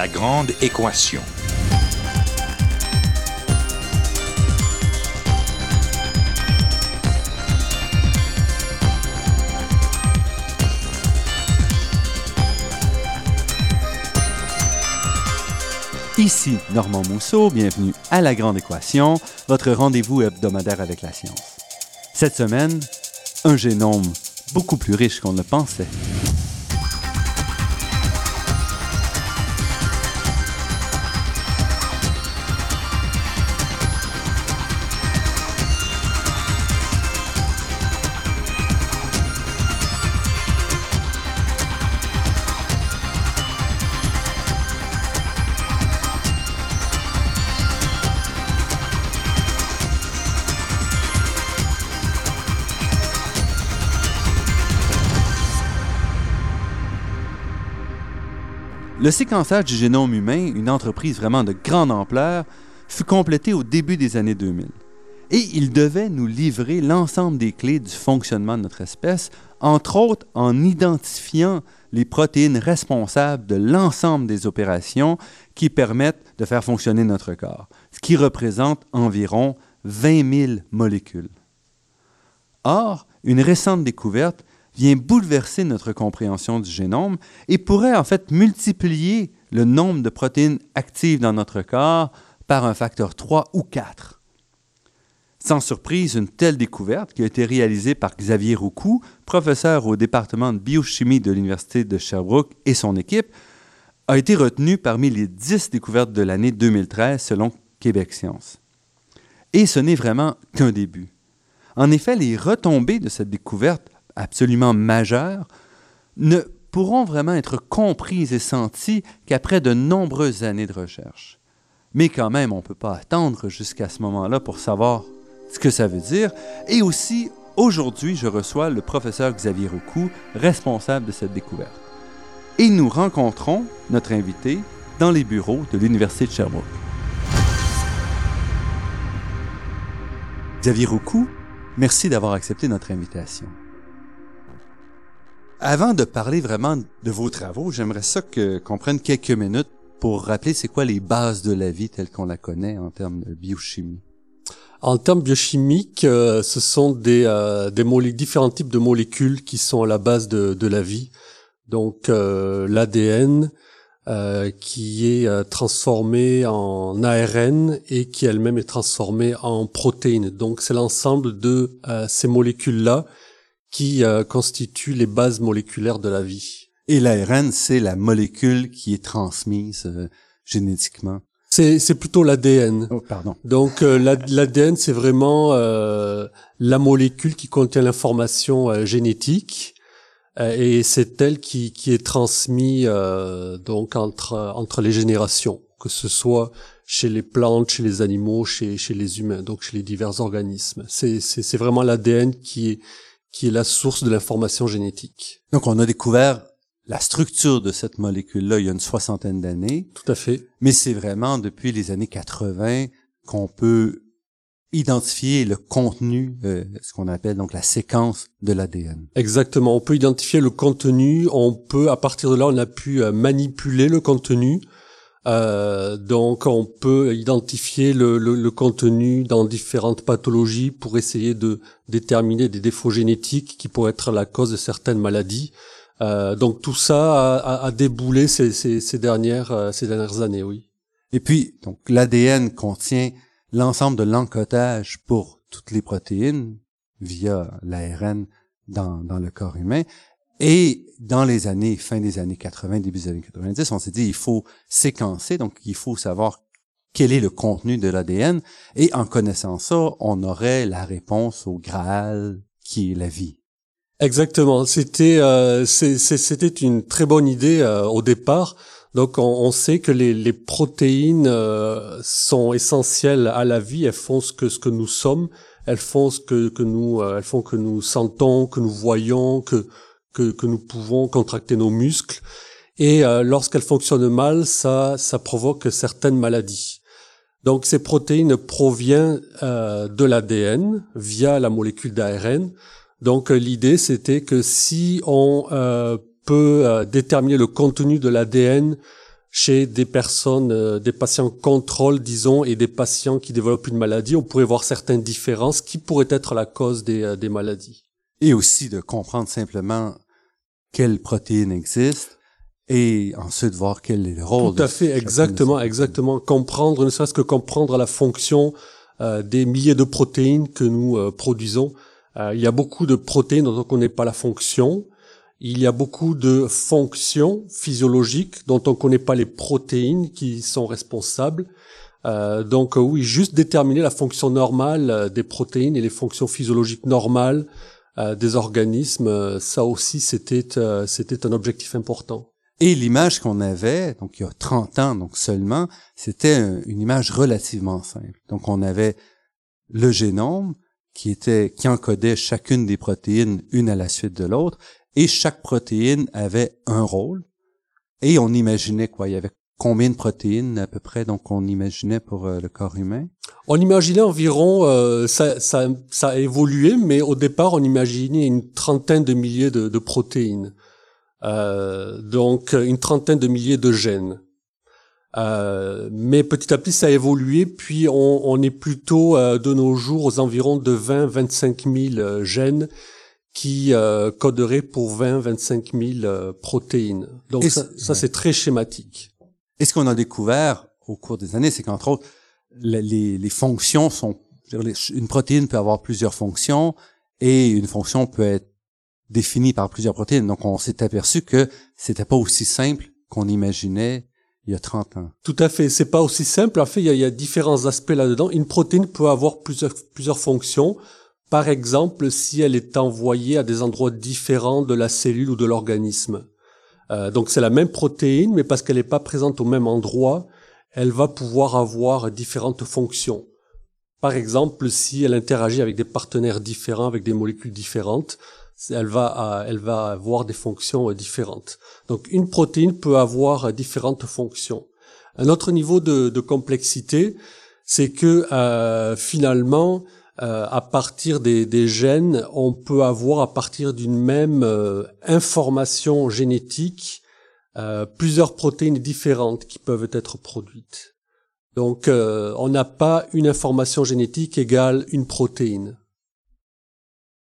La grande équation. Ici Normand Mousseau, bienvenue à La Grande Équation, votre rendez-vous hebdomadaire avec la science. Cette semaine, un génome beaucoup plus riche qu'on ne pensait. Le séquençage du génome humain, une entreprise vraiment de grande ampleur, fut complété au début des années 2000. Et il devait nous livrer l'ensemble des clés du fonctionnement de notre espèce, entre autres en identifiant les protéines responsables de l'ensemble des opérations qui permettent de faire fonctionner notre corps, ce qui représente environ 20 000 molécules. Or, une récente découverte vient bouleverser notre compréhension du génome et pourrait en fait multiplier le nombre de protéines actives dans notre corps par un facteur 3 ou 4. Sans surprise, une telle découverte, qui a été réalisée par Xavier Roucou, professeur au département de biochimie de l'Université de Sherbrooke et son équipe, a été retenue parmi les 10 découvertes de l'année 2013 selon Québec Science. Et ce n'est vraiment qu'un début. En effet, les retombées de cette découverte absolument majeures ne pourront vraiment être comprises et senties qu'après de nombreuses années de recherche. Mais quand même, on ne peut pas attendre jusqu'à ce moment-là pour savoir ce que ça veut dire. Et aussi, aujourd'hui, je reçois le professeur Xavier Roucou, responsable de cette découverte. Et nous rencontrons notre invité dans les bureaux de l'Université de Sherbrooke. Xavier Roucou, merci d'avoir accepté notre invitation. Avant de parler vraiment de vos travaux, j'aimerais ça qu'on prenne quelques minutes pour rappeler c'est quoi les bases de la vie telles qu'on la connaît en termes de biochimie. En termes biochimiques, euh, ce sont des, euh, des différents types de molécules qui sont à la base de, de la vie. Donc euh, l'ADN euh, qui est euh, transformé en ARN et qui elle-même est transformée en protéines. Donc c'est l'ensemble de ces molécules-là qui euh, constituent les bases moléculaires de la vie. Et l'ARN, c'est la molécule qui est transmise euh, génétiquement. C'est plutôt l'ADN. Oh, pardon. Donc euh, l'ADN, c'est vraiment euh, la molécule qui contient l'information génétique et c'est elle qui, qui est transmise donc entre entre les générations, que ce soit chez les plantes, chez les animaux, chez chez les humains, donc chez les divers organismes. C'est c'est vraiment l'ADN qui est qui est la source de l'information génétique. Donc on a découvert la structure de cette molécule-là il y a une soixantaine d'années. Tout à fait. Mais c'est vraiment depuis les années 80 qu'on peut identifier le contenu, euh, ce qu'on appelle donc la séquence de l'ADN. Exactement. On peut identifier le contenu. On peut, à partir de là, on a pu euh, manipuler le contenu euh, donc on peut identifier le, le, le, contenu dans différentes pathologies pour essayer de déterminer des défauts génétiques qui pourraient être la cause de certaines maladies. Euh, donc tout ça a, a, déboulé ces, ces, ces dernières, euh, ces dernières années, oui. Et puis, donc l'ADN contient l'ensemble de l'encodage pour toutes les protéines via l'ARN dans, dans le corps humain. Et dans les années, fin des années 80, début des années 90, on s'est dit, il faut séquencer, donc il faut savoir quel est le contenu de l'ADN. Et en connaissant ça, on aurait la réponse au Graal qui est la vie. Exactement. C'était euh, c'était une très bonne idée euh, au départ. Donc on, on, sait que les, les protéines euh, sont essentielles à la vie. Elles font ce que ce que nous sommes. Elles font ce que que nous euh, elles font que nous sentons, que nous voyons, que que, nous pouvons contracter nos muscles. Et euh, lorsqu'elles fonctionnent mal, ça, provoque certaines maladies. Donc ces protéines proviennent euh, de l'ADN via la molécule d'ARN. Donc euh, l'idée c'était que si on euh, peut déterminer le contenu de l'ADN chez des personnes, des patients contrôle, disons, et des patients qui développent une maladie, on pourrait voir certaines différences qui pourraient être la cause des maladies. Et aussi de comprendre simplement quelles protéines existent et ensuite voir quel est le rôle. Tout à fait, exactement, exactement. Comprendre, ne serait-ce que comprendre la fonction euh, des milliers de protéines que nous produisons. il y a beaucoup de protéines dont on ne connaît pas la fonction. Il y a beaucoup de fonctions physiologiques dont on ne connaît pas les protéines qui sont responsables. Euh, donc euh, oui, juste déterminer la fonction normale euh, des protéines et les fonctions physiologiques normales des organismes, ça aussi c'était c'était un objectif important. Et l'image qu'on avait, donc il y a 30 ans donc seulement, c'était une image relativement simple. Donc on avait le génome qui était qui encodait chacune des protéines une à la suite de l'autre et chaque protéine avait un rôle. Et on imaginait quoi? Il y avait combien de protéines à peu près donc on imaginait pour euh, le corps humain? On imaginait environ euh, ça, ça, ça, a évolué, mais au départ on imaginait une trentaine de milliers de, de protéines, euh, donc une trentaine de milliers de gènes. Euh, mais petit à petit, ça a évolué, puis on, on est plutôt de nos jours aux environs de 20-25 000 gènes qui euh, coderait pour 20-25 000 euh, protéines. Donc ça, ça c'est très schématique. Et ce qu'on a découvert au cours des années, c'est qu'entre autres, les, les, fonctions sont... Une protéine peut avoir plusieurs fonctions et une fonction peut être définie par plusieurs protéines. Donc on s'est aperçu que c'était pas aussi simple qu'on imaginait il y a 30 ans. Tout à fait, c'est pas aussi simple. En fait, il y a, il y a différents aspects là-dedans. Une protéine peut avoir plusieurs, plusieurs fonctions. Par exemple, si elle est envoyée à des endroits différents de la cellule ou de l'organisme. Euh, donc c'est la même protéine, mais parce qu'elle n'est pas présente au même endroit, elle va pouvoir avoir différentes fonctions. Par exemple, si elle interagit avec des partenaires différents, avec des molécules différentes, elle va, elle va avoir des fonctions différentes. Donc une protéine peut avoir différentes fonctions. Un autre niveau de, complexité, c'est que euh, finalement, euh, à partir des, gènes, on peut avoir à partir d'une même euh, information génétique euh, plusieurs protéines différentes qui peuvent être produites. Donc on n'a pas une information génétique égale une protéine.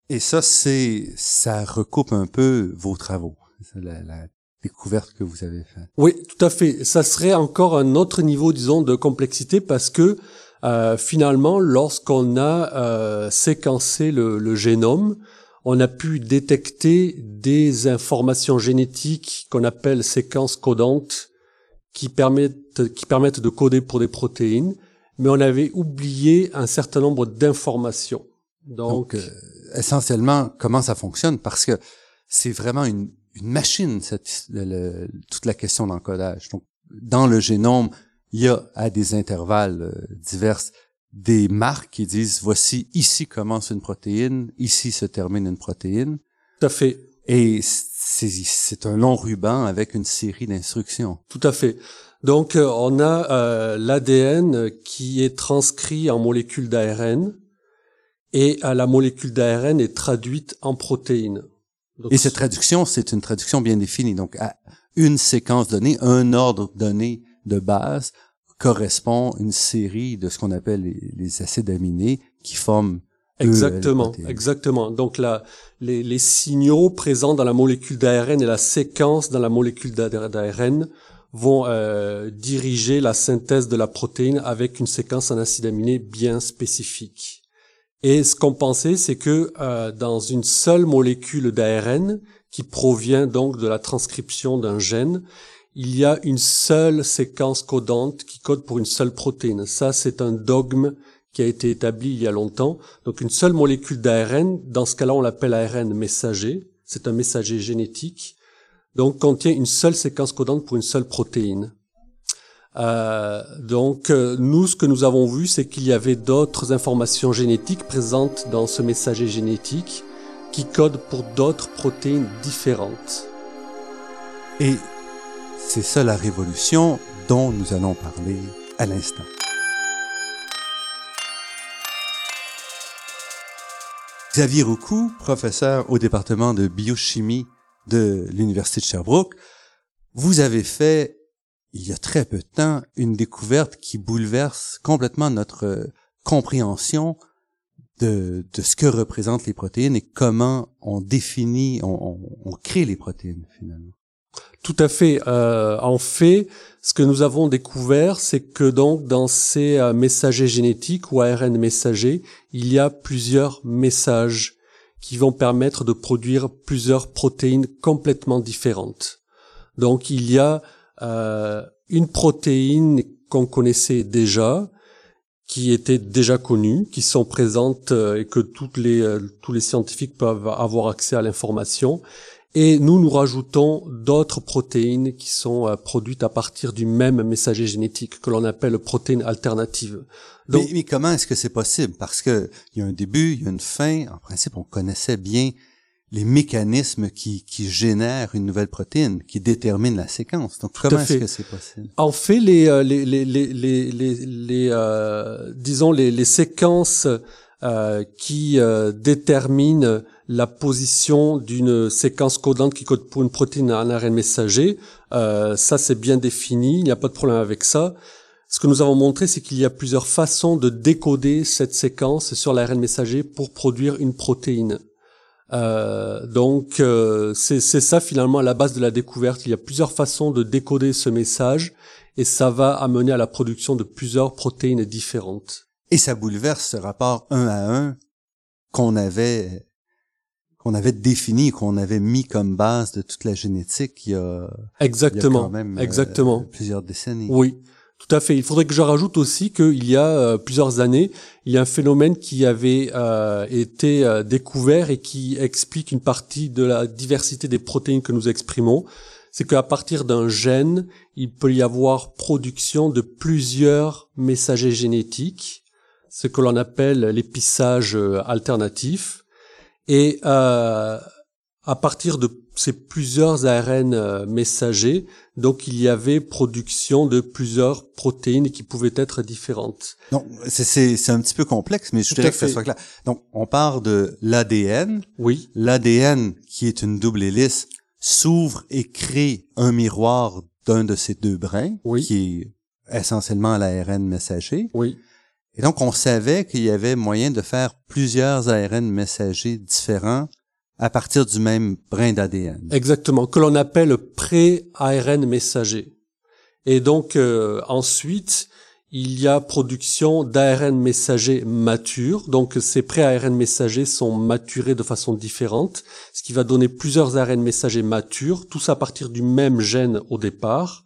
Et ça, c'est ça recoupe un peu vos travaux, la, la découverte que vous avez faite. Oui, tout à fait. Ça serait encore un autre niveau, disons, de complexité parce que euh, finalement, lorsqu'on a euh, séquencé le, génome, on a pu détecter des informations génétiques qu'on appelle séquences codantes qui permettent, qui permettent de coder pour des protéines, mais on avait oublié un certain nombre d'informations. Donc, euh, essentiellement, comment ça fonctionne? Parce que c'est vraiment une, une machine, cette, toute la question d'encodage. Donc, dans le génome, il y a à des intervalles euh, divers des marques qui disent voici ici commence une protéine, ici se termine une protéine. Tout à fait. Et c'est un long ruban avec une série d'instructions. Tout à fait. Donc euh, on a euh, l'ADN qui est transcrit en molécules d'ARN et à la molécule d'ARN est traduite en protéines. et cette traduction, c'est une traduction bien définie. Donc à une séquence donnée, un ordre donné de base correspond une série de ce qu'on appelle les, acides aminés qui forment Exactement, exactement. Donc là, les, les, signaux présents dans la molécule d'ARN et la séquence dans la molécule d'ARN vont euh, diriger la synthèse de la protéine avec une séquence en acides aminés bien spécifique. Et ce qu'on pensait, c'est que euh, dans une seule molécule d'ARN, qui provient donc de la transcription d'un gène, il y a une seule séquence codante qui code pour une seule protéine. Ça, c'est un dogme qui a été établi il y a longtemps. Donc une seule molécule d'ARN, dans ce cas-là, on l'appelle ARN messager. C'est un messager génétique. Donc contient une seule séquence codante pour une seule protéine. Euh, donc euh, nous, ce que nous avons vu, c'est qu'il y avait d'autres informations génétiques présentes dans ce messager génétique qui codent pour d'autres protéines différentes. Et c'est ça la révolution dont nous allons parler à l'instant. Xavier Roucou, professeur au département de biochimie de l'Université de Sherbrooke, vous avez fait il y a très peu de temps, une découverte qui bouleverse complètement notre euh, compréhension de, ce que représentent les protéines et comment on définit, on crée les protéines finalement. Tout à fait. Euh, en fait, ce que nous avons découvert, c'est que donc dans ces euh, messagers génétiques ou ARN messagers, il y a plusieurs messages qui vont permettre de produire plusieurs protéines complètement différentes. Donc il y a euh, une protéine qu'on connaissait déjà, qui était déjà connue, qui sont présentes et que toutes les, tous les scientifiques peuvent avoir accès à l'information. Et nous, nous rajoutons d'autres protéines qui sont produites à partir du même messager génétique que l'on appelle protéines alternatives. Donc, mais, mais comment est-ce que c'est possible? Parce que il y a un début, il y a une fin. En principe, on connaissait bien les mécanismes qui, qui génèrent une nouvelle protéine, qui déterminent la séquence. Donc, comment est-ce que c'est possible? En fait, les euh, les les les les, les euh, disons les, les séquences euh, qui euh, déterminent la position d'une séquence codante qui code pour une protéine en ARN messager, euh, ça c'est bien défini, il n'y a pas de problème avec ça. Ce que nous avons montré, c'est qu'il y a plusieurs façons de décoder cette séquence sur l'ARN messager pour produire une protéine. Euh, donc euh, c'est ça finalement à la base de la découverte. Il y a plusieurs façons de décoder ce message et ça va amener à la production de plusieurs protéines différentes. Et ça bouleverse ce rapport un à un qu'on avait qu'on avait défini, qu'on avait mis comme base de toute la génétique il y a, exactement, il y a quand même, euh, exactement. plusieurs décennies. Oui. Tout à fait. Il faudrait que je rajoute aussi qu'il y a euh, plusieurs années, il y a un phénomène qui avait euh, été euh, découvert et qui explique une partie de la diversité des protéines que nous exprimons. C'est qu'à partir d'un gène, il peut y avoir production de plusieurs messagers génétiques, ce que l'on appelle l'épissage alternatif. Et à partir de ces plusieurs ARN messagers, donc il y avait production de plusieurs protéines qui pouvaient être différentes. Donc c'est un petit peu complexe, mais je dirais que ça soit clair. Donc on part de l'ADN. Oui. L'ADN qui est une double hélice s'ouvre et crée un miroir d'un de ces deux brins, oui. qui est essentiellement l'ARN messager. Oui. Et donc on savait qu'il y avait moyen de faire plusieurs ARN messagers différents à partir du même brin d'ADN. Exactement, que l'on appelle pré-ARN messager. Et donc euh, ensuite, il y a production d'ARN messager mature. Donc ces pré-ARN messagers sont maturés de façon différente, ce qui va donner plusieurs ARN messagers matures, tous à partir du même gène au départ.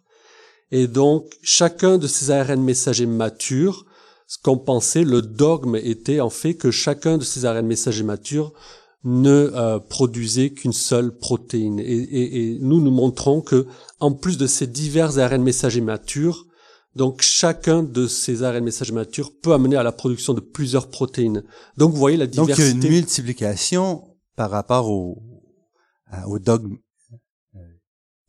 Et donc chacun de ces ARN messagers matures, ce qu'on pensait, le dogme était en fait que chacun de ces ARN messagers matures ne euh, produisait qu'une seule protéine. Et, et, et, nous nous montrons que, en plus de ces divers ARN messagers matures, donc chacun de ces ARN messagers matures peut amener à la production de plusieurs protéines. Donc vous voyez la diversité. Donc il y a une multiplication par rapport au, au dogme euh,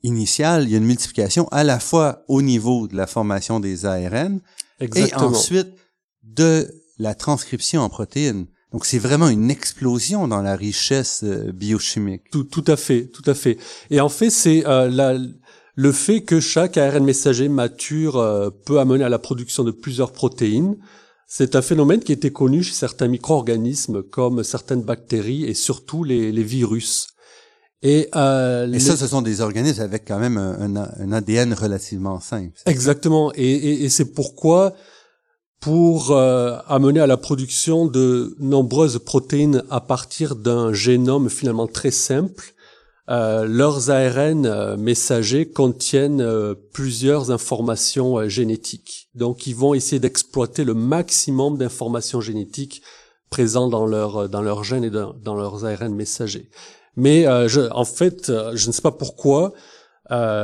initial, il y a une multiplication à la fois au niveau de la formation des ARN Exactement. et ensuite de la transcription en protéines. Donc c'est vraiment une explosion dans la richesse euh, biochimique. Tout, tout à fait, tout à fait. Et en fait, c'est euh, la, le fait que chaque ARN messager mature euh, peut amener à la production de plusieurs protéines. C'est un phénomène qui était connu chez certains micro-organismes comme certaines bactéries et surtout les, les virus. Et, euh, et ça, ce sont des organismes avec quand même un, un, un ADN relativement simple. Exactement. Et, et, et c'est pourquoi pour euh, amener à la production de nombreuses protéines à partir d'un génome finalement très simple. Euh, leurs ARN euh, messagers contiennent euh, plusieurs informations euh, génétiques. Donc ils vont essayer d'exploiter le maximum d'informations génétiques présentes dans leur euh, dans leurs gènes et dans, dans leurs ARN messagers. Mais je, en fait, je ne sais pas pourquoi,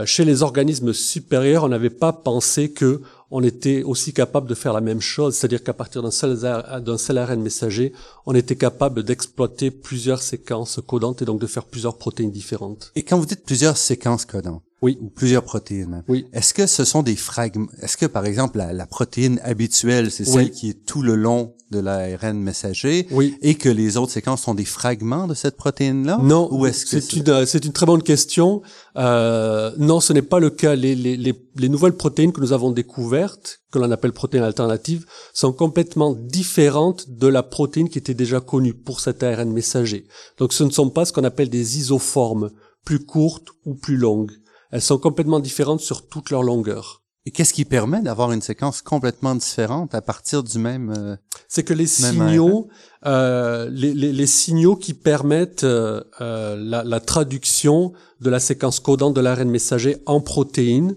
chez les organismes supérieurs, on n'avait pas pensé que on était aussi capable de faire la même chose, c'est-à-dire qu'à partir d'un seul, d'un seul messager, on était capable d'exploiter plusieurs séquences codantes et donc de faire plusieurs protéines différentes. Et quand vous dites plusieurs séquences codantes, Oui. Ou plusieurs protéines. Oui. Est-ce que ce sont des fragments? Est-ce que, par exemple, la, la protéine habituelle, c'est Oui. celle qui est tout le long de l'ARN messager Oui. et que les autres séquences sont des fragments de cette protéine-là? Non, Ou est-ce que c'est une, c'est une très bonne question. Euh, non, ce n'est pas le cas. Les, les, les, les nouvelles protéines que nous avons découvertes, que l'on appelle protéines alternatives, sont complètement différentes de la protéine qui était déjà connue pour cet ARN messager. Donc ce ne sont pas ce qu'on appelle des isoformes, plus courtes ou plus longues. Elles sont complètement différentes sur toute leur longueur. Et qu'est-ce qui permet d'avoir une séquence complètement différente à partir du même... euh, c'est que les signaux, euh, les, les, les signaux qui permettent euh, euh, la, la traduction de la séquence codante de l'ARN messager en protéines,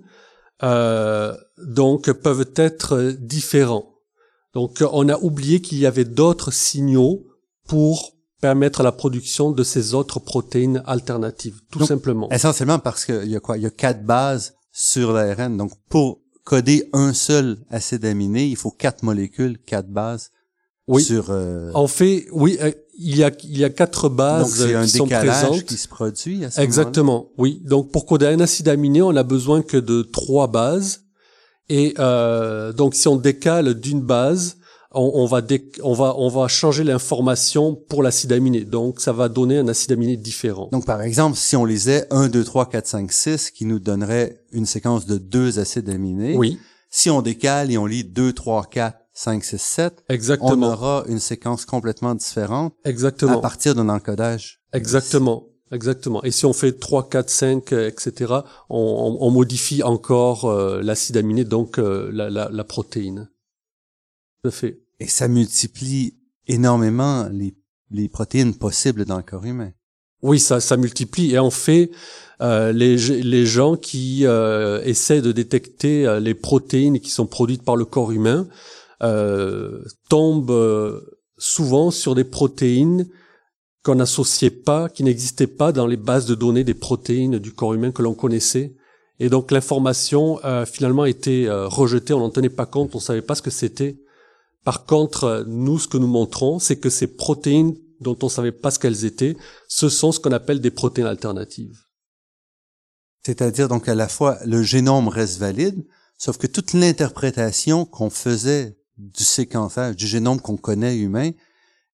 euh, donc peuvent être différents. Donc on a oublié qu'il y avait d'autres signaux pour permettre la production de ces autres protéines alternatives, tout Donc, simplement. Essentiellement parce qu'il y a quoi? Il y a quatre bases sur l'ARN. Donc, pour coder un seul acide aminé, il faut quatre molécules, quatre bases Oui. sur... euh, En fait, oui, euh, il y a il y a quatre donc, bases un qui sont décalage présentes. qui se produit à ce moment-là. Exactement, oui. Donc pour coder un acide aminé, on a besoin que de trois bases. Et euh, donc si on décale d'une base, on, on va on va on va changer l'information pour l'acide aminé. Donc ça va donner un acide aminé différent. Donc, par exemple, si on lisait 1, 2, 3, 4, 5, 6, qui nous donnerait une séquence de deux acides aminés, oui, si on décale et on lit 2, 3, 4, 5, 6, 7, on exactement, aura une séquence complètement différente à exactement, partir d'un encodage. exactement. Exactement. Et si on fait 3, 4, 5, euh, etc., on, on- on modifie encore euh, l'acide aminé, donc euh, la, la, la protéine. Tout à fait. Et ça multiplie énormément les, les protéines possibles dans le corps humain. Oui, ça, ça multiplie. Et en fait, euh, les, les gens qui euh, essaient de détecter euh, les protéines qui sont produites par le corps humain euh, tombent euh, souvent sur des protéines qu'on n'associait pas, qui n'existaient pas dans les bases de données des protéines du corps humain que l'on connaissait. Et donc l'information euh, finalement était rejetée, on n'en tenait pas compte, on savait pas ce que c'était. Par contre, nous, ce que nous montrons, c'est que ces protéines dont on savait pas ce qu'elles étaient, ce sont ce qu'on appelle des protéines alternatives. C'est-à-dire donc à la fois le génome reste valide, sauf que toute l'interprétation qu'on faisait du séquençage du génome qu'on connaît humain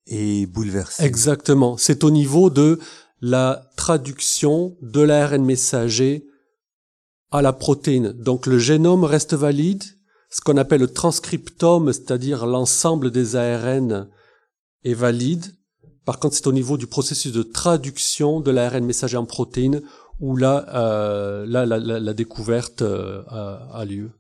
est bouleversée. Exactement. C'est au niveau de la traduction de l'ARN messager à la protéine. Donc le génome reste valide. Ce qu'on appelle le transcriptome, c'est-à-dire l'ensemble des ARN, est valide. Par contre, c'est au niveau du processus de traduction de l'ARN messager en protéine où là, euh, là la, la- la découverte euh, a, a lieu.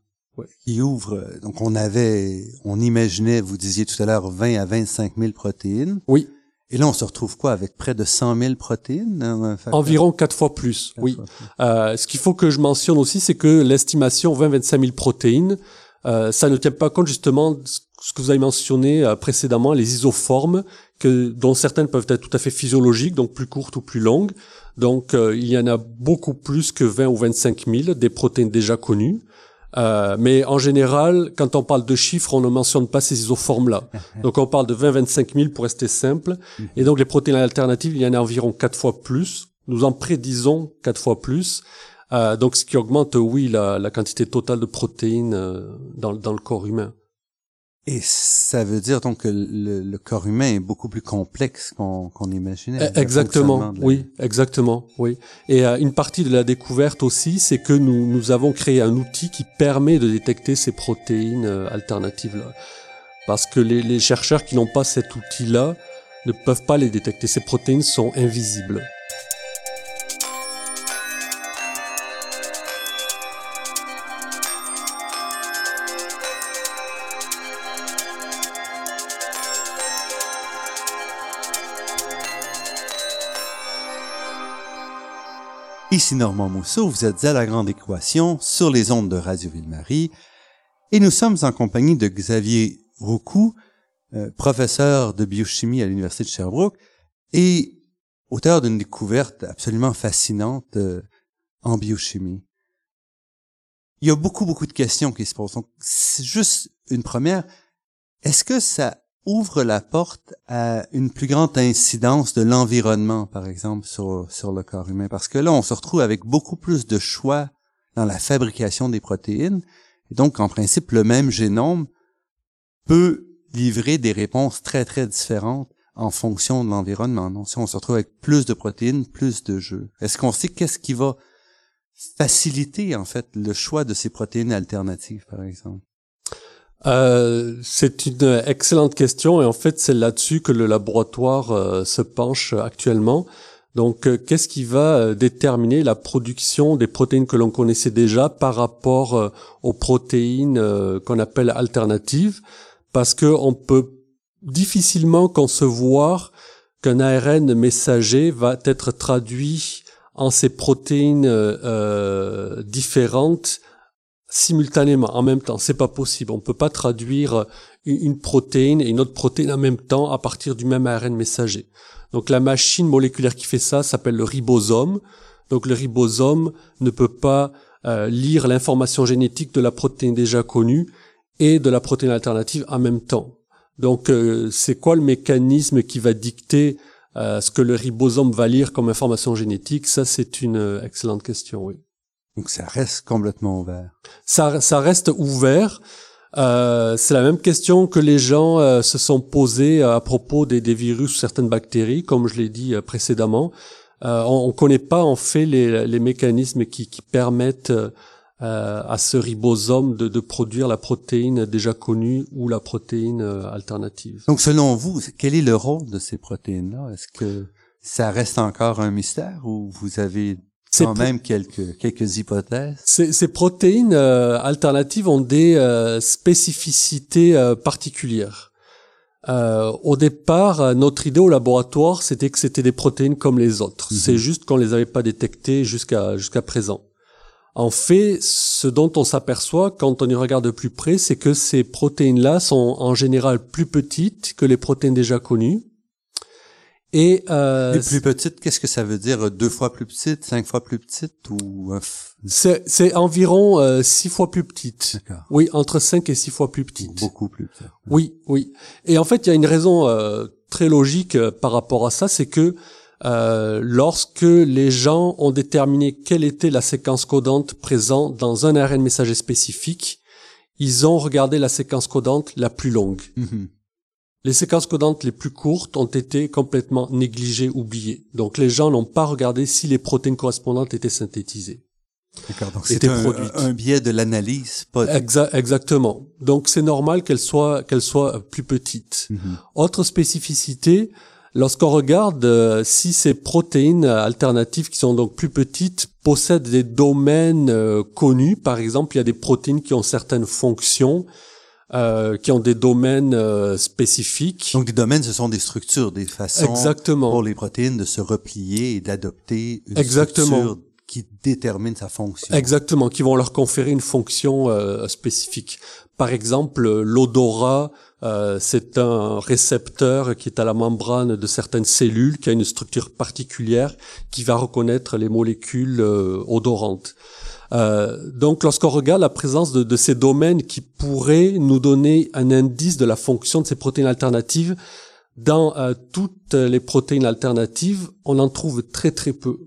qui ouvre. Donc, on avait, on imaginait, vous disiez tout à l'heure, 20 à 25 000 protéines. Oui. Et là, on se retrouve quoi avec près de 100 000 protéines? facteur? Environ quatre fois plus, Quatre oui. fois plus. Euh, ce qu'il faut que je mentionne aussi, c'est que l'estimation 20-25 000 protéines, euh, ça ne tient pas compte justement de ce que vous avez mentionné euh, précédemment, les isoformes, que, dont certaines peuvent être tout à fait physiologiques, donc plus courtes ou plus longues. Donc euh, il y en a beaucoup plus que 20 ou 25 000, des protéines déjà connues. Euh, mais en général, quand on parle de chiffres, on ne mentionne pas ces isoformes-là. Donc on parle de 20-25 000 pour rester simple. Et donc les protéines alternatives, il y en a environ quatre fois plus. Nous en prédisons quatre fois plus. Euh, donc ce qui augmente, oui, la, la quantité totale de protéines euh, dans, dans le corps humain. Et ça veut dire donc que le, le corps humain est beaucoup plus complexe qu'on imaginait. Eh, Exactement, la- oui, exactement, oui. Et euh, une partie de la découverte aussi, c'est que nous, nous avons créé un outil qui permet de détecter ces protéines alternatives-là. Parce que les, les chercheurs qui n'ont pas cet outil-là ne peuvent pas les détecter. Ces protéines sont invisibles. Ici Normand Mousseau, vous êtes à La Grande Équation sur les ondes de Radio Ville-Marie et nous sommes en compagnie de Xavier Roucou, euh, professeur de biochimie à l'Université de Sherbrooke et auteur d'une découverte absolument fascinante euh, en biochimie. Il y a beaucoup, beaucoup de questions qui se posent. Donc, c'est juste une première. Est-ce que ça ouvre la porte à une plus grande incidence de l'environnement, par exemple, sur, sur le corps humain? Parce que là, on se retrouve avec beaucoup plus de choix dans la fabrication des protéines. Et donc, en principe, le même génome peut livrer des réponses très, très différentes en fonction de l'environnement. Donc, si on se retrouve avec plus de protéines, plus de jeux. Est-ce qu'on sait qu'est-ce qui va faciliter, en fait, le choix de ces protéines alternatives, par exemple? Euh, c'est une excellente question et en fait c'est là-dessus que le laboratoire euh, se penche actuellement. Donc euh, qu'est-ce qui va euh, déterminer la production des protéines que l'on connaissait déjà par rapport aux protéines qu'on appelle alternatives? Parce que on peut difficilement concevoir qu'un ARN messager va être traduit en ces protéines différentes simultanément, en même temps. C'est pas possible. On peut pas traduire une protéine et une autre protéine en même temps à partir du même ARN messager. Donc la machine moléculaire qui fait ça s'appelle le ribosome. Donc le ribosome ne peut pas euh, lire l'information génétique de la protéine déjà connue et de la protéine alternative en même temps. Donc euh, c'est quoi le mécanisme qui va dicter euh, ce que le ribosome va lire comme information génétique? Ça c'est une excellente question, oui. Donc ça reste complètement ouvert. Ça, ça reste ouvert. Euh, c'est la même question que les gens euh, se sont posés à propos des, des, virus ou certaines bactéries, comme je l'ai dit euh, précédemment. Euh, on ne connaît pas en fait les, les mécanismes qui, qui permettent à ce ribosome de, de, produire la protéine déjà connue ou la protéine alternative. Donc selon vous, quel est le rôle de ces protéines-là? Est-ce que ça reste encore un mystère ou vous avez quand même quelques, quelques hypothèses. Ces, ces protéines euh, alternatives ont des euh, spécificités euh, particulières. au départ, notre idée au laboratoire, c'était que c'était des protéines comme les autres. Mhm. C'est juste qu'on les avait pas détectées jusqu'à jusqu'à présent. En fait, ce dont on s'aperçoit quand on y regarde de plus près, c'est que ces protéines-là sont en général plus petites que les protéines déjà connues. Et euh, les plus petites, qu'est-ce que ça veut dire? Deux fois plus petite, cinq fois plus petite ou C'est environ euh, six fois plus petite. Oui, entre cinq et six fois plus petite. Beaucoup plus petite. Oui, oui. Et en fait, il y a une raison euh, très logique euh, par rapport à ça, c'est que euh, lorsque les gens ont déterminé quelle était la séquence codante présente dans un ARN messager spécifique, ils ont regardé la séquence codante la plus longue. Mhm. Les séquences codantes les plus courtes ont été complètement négligées, oubliées. Donc les gens n'ont pas regardé si les protéines correspondantes étaient synthétisées. D'accord, donc c'est un, un, biais de l'analyse. Pas... exactement. Donc c'est normal qu'elles soient qu'elles soient plus petites. Mhm. Autre spécificité, lorsqu'on regarde euh, si ces protéines alternatives qui sont donc plus petites possèdent des domaines euh, connus, par exemple, il y a des protéines qui ont certaines fonctions euh, qui ont des domaines euh, spécifiques. Donc des domaines, ce sont des structures, des façons Exactement. pour les protéines de se replier et d'adopter une Exactement. structure qui détermine sa fonction. Exactement, qui vont leur conférer une fonction euh, spécifique. Par exemple, l'odorat, euh, c'est un récepteur qui est à la membrane de certaines cellules, qui a une structure particulière, qui va reconnaître les molécules odorantes. Euh, donc, lorsqu'on regarde la présence de, ces domaines qui pourraient nous donner un indice de la fonction de ces protéines alternatives, dans euh, toutes les protéines alternatives, on en trouve très très peu.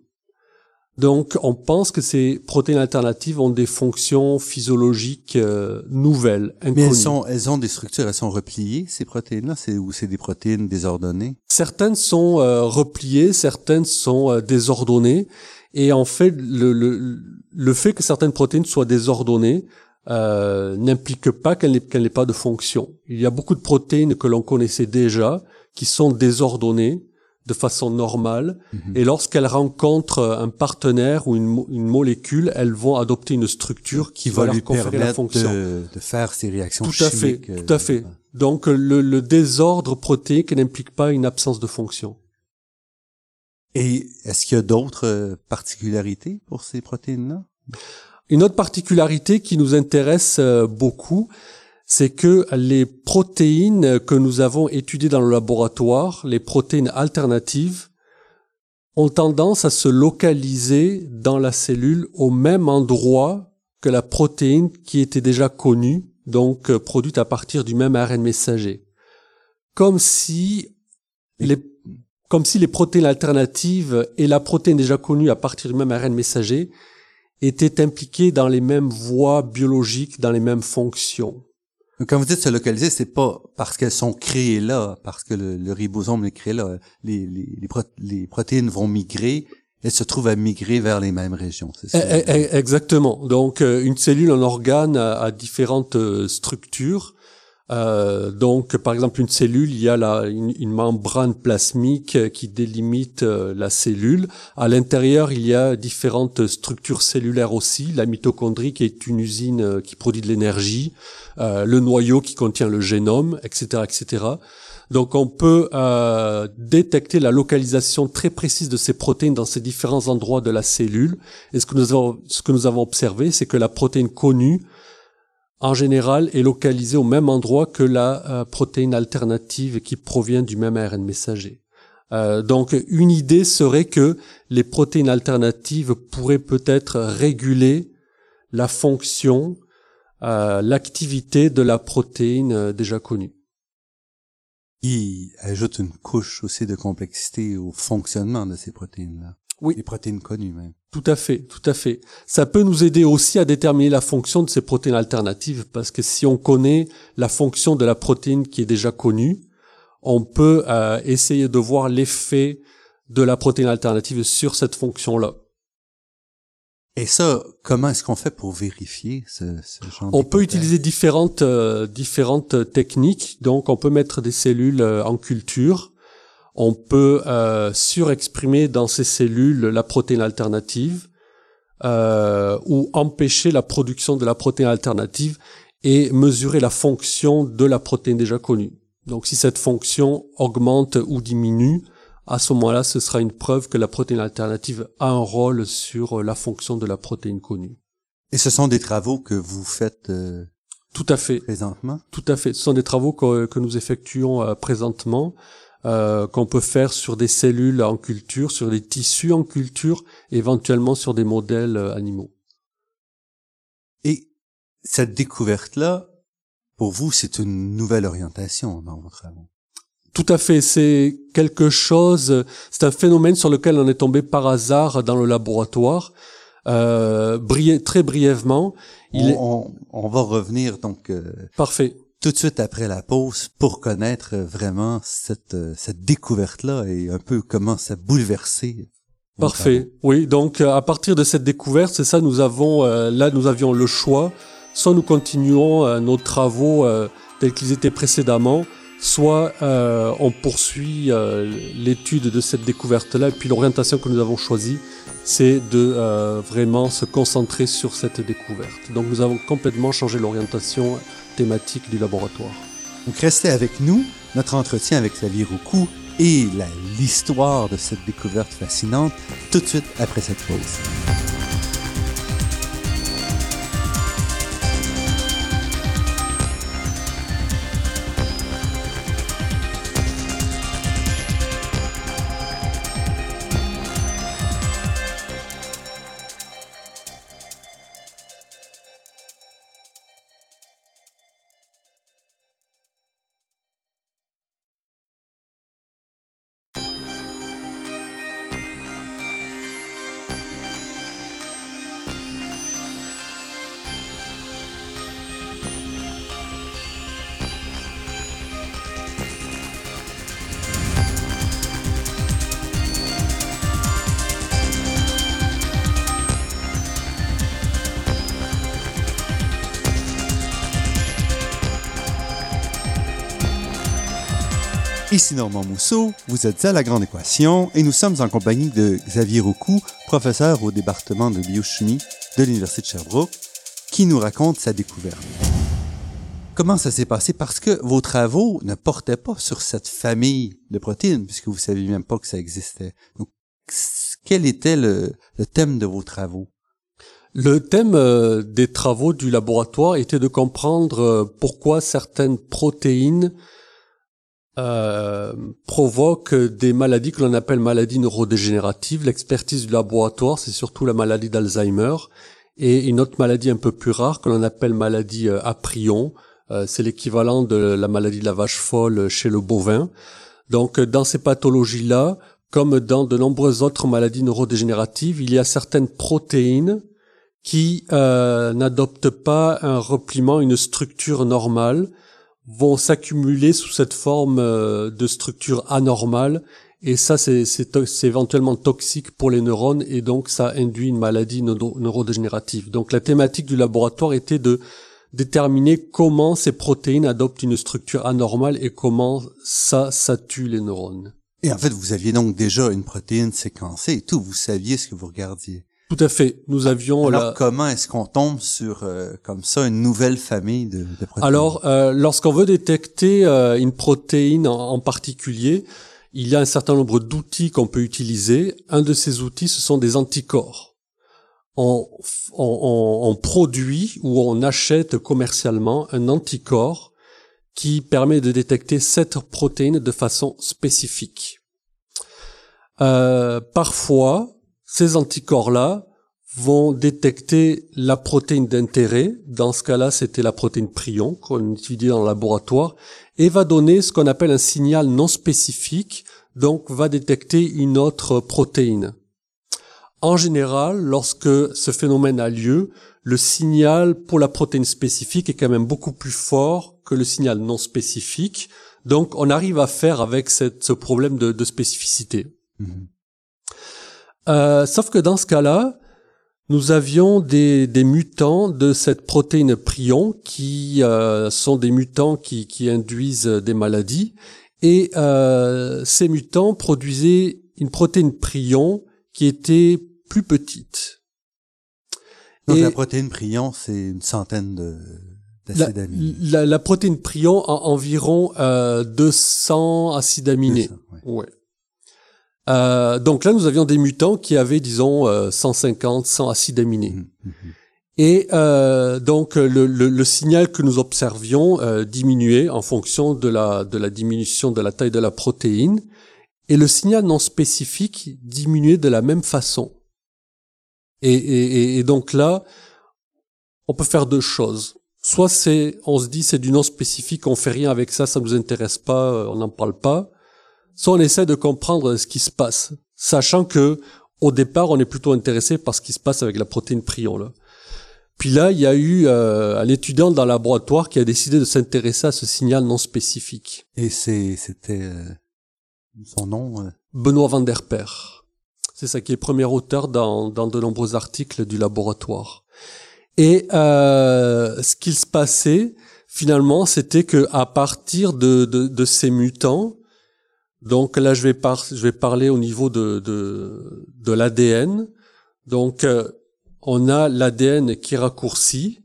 Donc, on pense que ces protéines alternatives ont des fonctions physiologiques euh, nouvelles, inconnues. Mais elles, sont, elles ont des structures, elles sont repliées, ces protéines-là, c'est, ou c'est des protéines désordonnées? Certaines sont repliées, certaines sont désordonnées. Et en fait, le, le, le fait que certaines protéines soient désordonnées euh, n'implique pas qu'elles n'aient pas de fonction. Il y a beaucoup de protéines que l'on connaissait déjà qui sont désordonnées de façon normale, mhm. et lorsqu'elles rencontrent un partenaire ou une, une, molécule, elles vont adopter une structure qui, va, lui conférer la fonction. De, de, faire ces réactions tout à fait, tout à fait. Donc le, le désordre protéique n'implique pas une absence de fonction. Et est-ce qu'il y a d'autres euh, particularités pour ces protéines-là? Une autre particularité qui nous intéresse euh, beaucoup, c'est que les protéines que nous avons étudiées dans le laboratoire, les protéines alternatives, ont tendance à se localiser dans la cellule au même endroit que la protéine qui était déjà connue, donc euh, produite à partir du même ARN messager. Comme si les comme si les protéines alternatives et la protéine déjà connue à partir du même ARN messager étaient impliquées dans les mêmes voies biologiques, dans les mêmes fonctions. Quand vous dites se localiser, c'est pas parce qu'elles sont créées là, parce que le, ribosome est créé là. Les, les, les, protéines vont migrer, elles se trouvent à migrer vers les mêmes régions. Ça? Eh, eh, exactement. Donc, euh, une cellule, un organe a différentes euh, structures euh, donc, par exemple, une cellule, il y a la, une, membrane plasmique qui délimite euh, la cellule. À l'intérieur, il y a différentes structures cellulaires aussi. La mitochondrie qui est une usine euh, qui produit de l'énergie, le noyau qui contient le génome, etc., etc. Donc, on peut détecter la localisation très précise de ces protéines dans ces différents endroits de la cellule. Et ce que nous avons, ce que nous avons observé, c'est que la protéine connue en général, est localisée au même endroit que la euh, protéine alternative qui provient du même ARN messager. Euh, donc, une idée serait que les protéines alternatives pourraient peut-être réguler la fonction, euh, l'activité de la protéine déjà connue. Il ajoute une couche aussi de complexité au fonctionnement de ces protéines-là. Oui. Les protéines connues même. Tout à fait, tout à fait. Ça peut nous aider aussi à déterminer la fonction de ces protéines alternatives parce que si on connaît la fonction de la protéine qui est déjà connue, on peut euh, essayer de voir l'effet de la protéine alternative sur cette fonction-là. Et ça, comment est-ce qu'on fait pour vérifier ce, ce genre On peut utiliser différentes euh, différentes techniques. Donc, on peut mettre des cellules euh, en culture on peut euh, surexprimer dans ces cellules la protéine alternative euh, ou empêcher la production de la protéine alternative et mesurer la fonction de la protéine déjà connue. Donc si cette fonction augmente ou diminue, à ce moment-là, ce sera une preuve que la protéine alternative a un rôle sur la fonction de la protéine connue. Et ce sont des travaux que vous faites euh, tout à fait présentement? Tout à fait. Ce sont des travaux que, que nous effectuons euh, présentement. Euh, qu'on peut faire sur des cellules en culture, sur des tissus en culture, éventuellement sur des modèles euh, animaux. Et cette découverte-là, pour vous, c'est une nouvelle orientation dans votre travail. Tout à fait, c'est quelque chose, c'est un phénomène sur lequel on est tombé par hasard dans le laboratoire. Euh, très brièvement, il on, on, va revenir donc. Euh, Parfait tout de suite après la pause pour connaître vraiment cette, euh, cette découverte-là et un peu comment ça bouleversé. Parfait. Oui, donc euh, à partir de cette découverte, c'est ça, nous avons euh, là, nous avions le choix. Soit nous continuons nos travaux tels qu'ils étaient précédemment, soit on poursuit l'étude de cette découverte-là. Et puis l'orientation que nous avons choisie, c'est de vraiment se concentrer sur cette découverte. Donc nous avons complètement changé l'orientation du laboratoire. Donc restez avec nous, notre entretien avec Xavier Roucou et l'histoire de cette découverte fascinante tout de suite après cette pause. Ici Normand Mousseau, vous êtes à La Grande Équation et nous sommes en compagnie de Xavier Roucou, professeur au département de biochimie de l'Université de Sherbrooke, qui nous raconte sa découverte. Comment ça s'est passé? Parce que vos travaux ne portaient pas sur cette famille de protéines, puisque vous ne saviez même pas que ça existait. Quel était le, thème de vos travaux? Le thème euh, des travaux du laboratoire était de comprendre euh, pourquoi certaines protéines euh, provoque des maladies que l'on appelle maladies neurodégénératives. L'expertise du laboratoire, c'est surtout la maladie d'Alzheimer et une autre maladie un peu plus rare que l'on appelle maladie euh. Euh, c'est l'équivalent de la maladie de la vache folle chez le bovin. Donc dans ces pathologies-là, comme dans de nombreuses autres maladies neurodégénératives, il y a certaines protéines qui euh, n'adoptent pas un repliement, une structure normale, vont s'accumuler sous cette forme euh, de structure anormale et ça c'est éventuellement toxique pour les neurones et donc ça induit une maladie neurodégénérative. Donc la thématique du laboratoire était de déterminer comment ces protéines adoptent une structure anormale et comment ça, ça tue les neurones. Et en fait, vous aviez donc déjà une protéine séquencée et tout, vous saviez ce que vous regardiez. Tout à fait. Nous avions Alors comment est-ce qu'on tombe sur euh, comme ça une nouvelle famille de, de protéines? Alors euh, lorsqu'on veut détecter euh, une protéine en, particulier, il y a un certain nombre d'outils qu'on peut utiliser. Un de ces outils, ce sont des anticorps. On, on, on produit ou on achète commercialement un anticorps qui permet de détecter cette protéine de façon spécifique. parfois, ces anticorps-là vont détecter la protéine d'intérêt. Dans ce cas-là, c'était la protéine prion qu'on étudie dans le laboratoire et va donner ce qu'on appelle un signal non spécifique, donc va détecter une autre protéine. En général, lorsque ce phénomène a lieu, le signal pour la protéine spécifique est quand même beaucoup plus fort que le signal non spécifique. Donc, on arrive à faire avec ce problème de, spécificité. Mhm. Euh, sauf que dans ce cas-là, nous avions des, des, mutants de cette protéine prion qui euh, sont des mutants qui, qui, induisent des maladies. Et euh, ces mutants produisaient une protéine prion qui était plus petite. Donc la protéine prion, c'est une centaine de d'acides aminés. La, la, protéine prion a environ euh, 200 acides aminés. ouais. Euh, donc là, nous avions des mutants qui avaient, disons, 150, euh, 100 acides aminés. Mmh, mmh, mmh. Et euh, donc le, le, le, signal que nous observions euh, diminuait en fonction de la, de la diminution de la taille de la protéine, et le signal non spécifique diminuait de la même façon. Et, et, et donc là, on peut faire deux choses. Soit c'est, on se dit c'est du non spécifique, on fait rien avec ça, ça nous intéresse pas, on n'en parle pas soit on essaie de comprendre ce qui se passe, sachant que au départ, on est plutôt intéressé par ce qui se passe avec la protéine prion. Là. Puis là, il y a eu euh, un étudiant dans le laboratoire qui a décidé de s'intéresser à ce signal non spécifique. Et c'est, c'était euh, son nom euh? Benoît Van der Per. C'est ça qui est premier auteur dans, dans de nombreux articles du laboratoire. Et euh, ce qu'il se passait, finalement, c'était que à partir de, de, de ces mutants, donc là, je vais, je vais parler au niveau de, de, de l'ADN. Donc, euh, on a l'ADN qui raccourcit,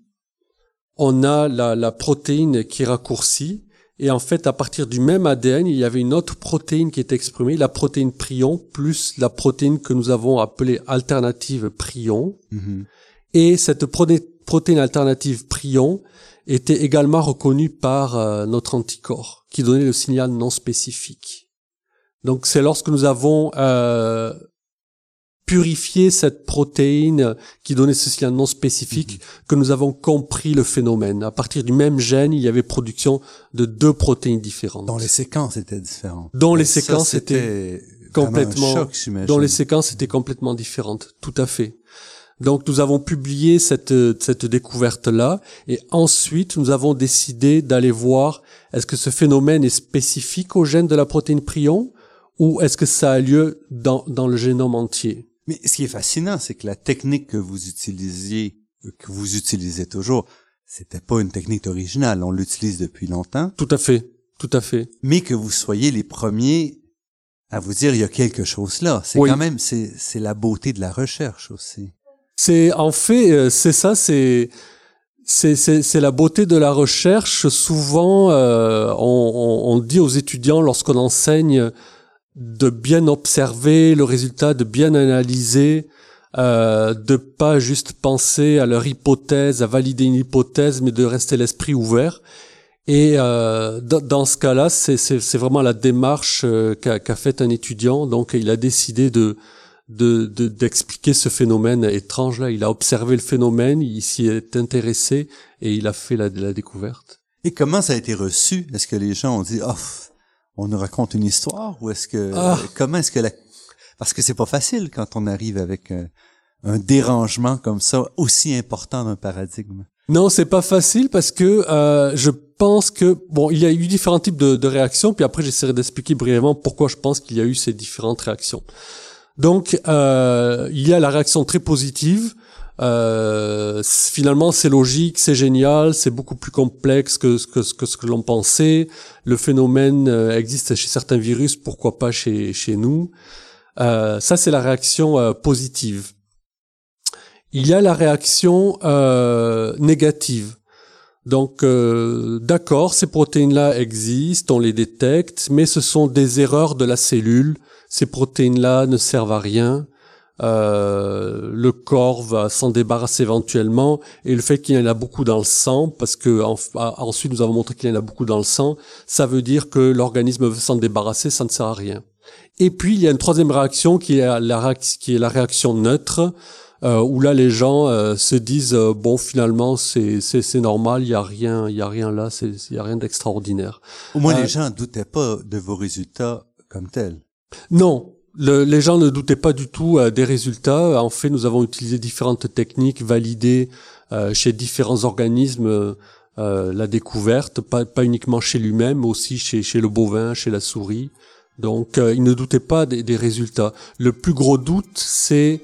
on a la, la protéine qui raccourcit, et en fait, à partir du même ADN, il y avait une autre protéine qui était exprimée, la protéine prion, plus la protéine que nous avons appelée alternative prion. Mm-hmm. Et cette protéine alternative prion était également reconnue par euh, notre anticorps, qui donnait le signal non spécifique. Donc c'est lorsque nous avons euh, purifié cette protéine qui donnait ce signal non spécifique mhm. que nous avons compris le phénomène. À partir du même gène, il y avait production de deux protéines différentes. Dans les séquences, c'était différent. Dans les séquences, c'était complètement. dans les séquences, c'était complètement différente. Tout à fait. Donc nous avons publié cette, cette découverte-là et ensuite nous avons décidé d'aller voir est-ce que ce phénomène est spécifique au gène de la protéine prion? Ou est-ce que ça a lieu dans, dans le génome entier? Mais ce qui est fascinant, c'est que la technique que vous utilisiez, que vous utilisez toujours, c'était pas une technique originale. On l'utilise depuis longtemps. Tout à fait, tout à fait. Mais que vous soyez les premiers à vous dire il y a quelque chose là. C'est quand même c'est c'est la beauté de la recherche aussi. C'est en fait euh, c'est ça c'est c'est, c'est, c'est la beauté de la recherche. Souvent, euh, on, on, dit aux étudiants lorsqu'on enseigne de bien observer le résultat, de bien analyser, euh, de pas juste penser à leur hypothèse, à valider une hypothèse, mais de rester l'esprit ouvert. Et euh, dans ce cas-là, c'est, vraiment la démarche euh, qu'a, faite un étudiant. Donc, il a décidé de, de, d'expliquer ce phénomène étrange là. Il a observé le phénomène, il s'y est intéressé et il a fait la, la découverte. Et comment ça a été reçu? Est-ce que les gens ont dit oh on nous raconte une histoire ou est-ce que ah. comment est-ce que la parce que c'est pas facile quand on arrive avec un dérangement comme ça aussi important d'un paradigme? Non, c'est pas facile parce que euh, je pense que bon, il y a eu différents types de, de réactions, puis après j'essaierai d'expliquer brièvement pourquoi je pense qu'il y a eu ces différentes réactions. Donc, euh, il y a la réaction très positive. Euh, finalement, c'est logique, c'est génial, c'est beaucoup plus complexe que, ce que l'on pensait. Le phénomène euh, existe chez certains virus, pourquoi pas chez, chez nous euh, Ça, c'est la réaction euh, positive. Il y a la réaction euh, négative. Donc, d'accord, ces protéines-là existent, on les détecte, mais ce sont des erreurs de la cellule ces protéines-là ne servent à rien. Euh, le corps va s'en débarrasser éventuellement et le fait qu'il y en a beaucoup dans le sang, parce que ensuite nous avons montré qu'il y en a beaucoup dans le sang, ça veut dire que l'organisme veut s'en débarrasser, ça ne sert à rien. Et puis il y a une troisième réaction qui est la, qui est la réaction neutre, euh, où là les gens euh, se disent euh, bon finalement c'est c'est normal, il y a rien il y a rien là, c'est il y a rien d'extraordinaire. Au moins les gens doutaient pas de vos résultats comme tels. Non, les gens ne doutaient pas du tout euh, des résultats. En fait, nous avons utilisé différentes techniques validées euh, chez différents organismes. Euh, la découverte, pas, uniquement chez lui-même, aussi chez, le bovin, chez la souris. Donc, ils ne doutaient pas des, résultats. Le plus gros doute, c'est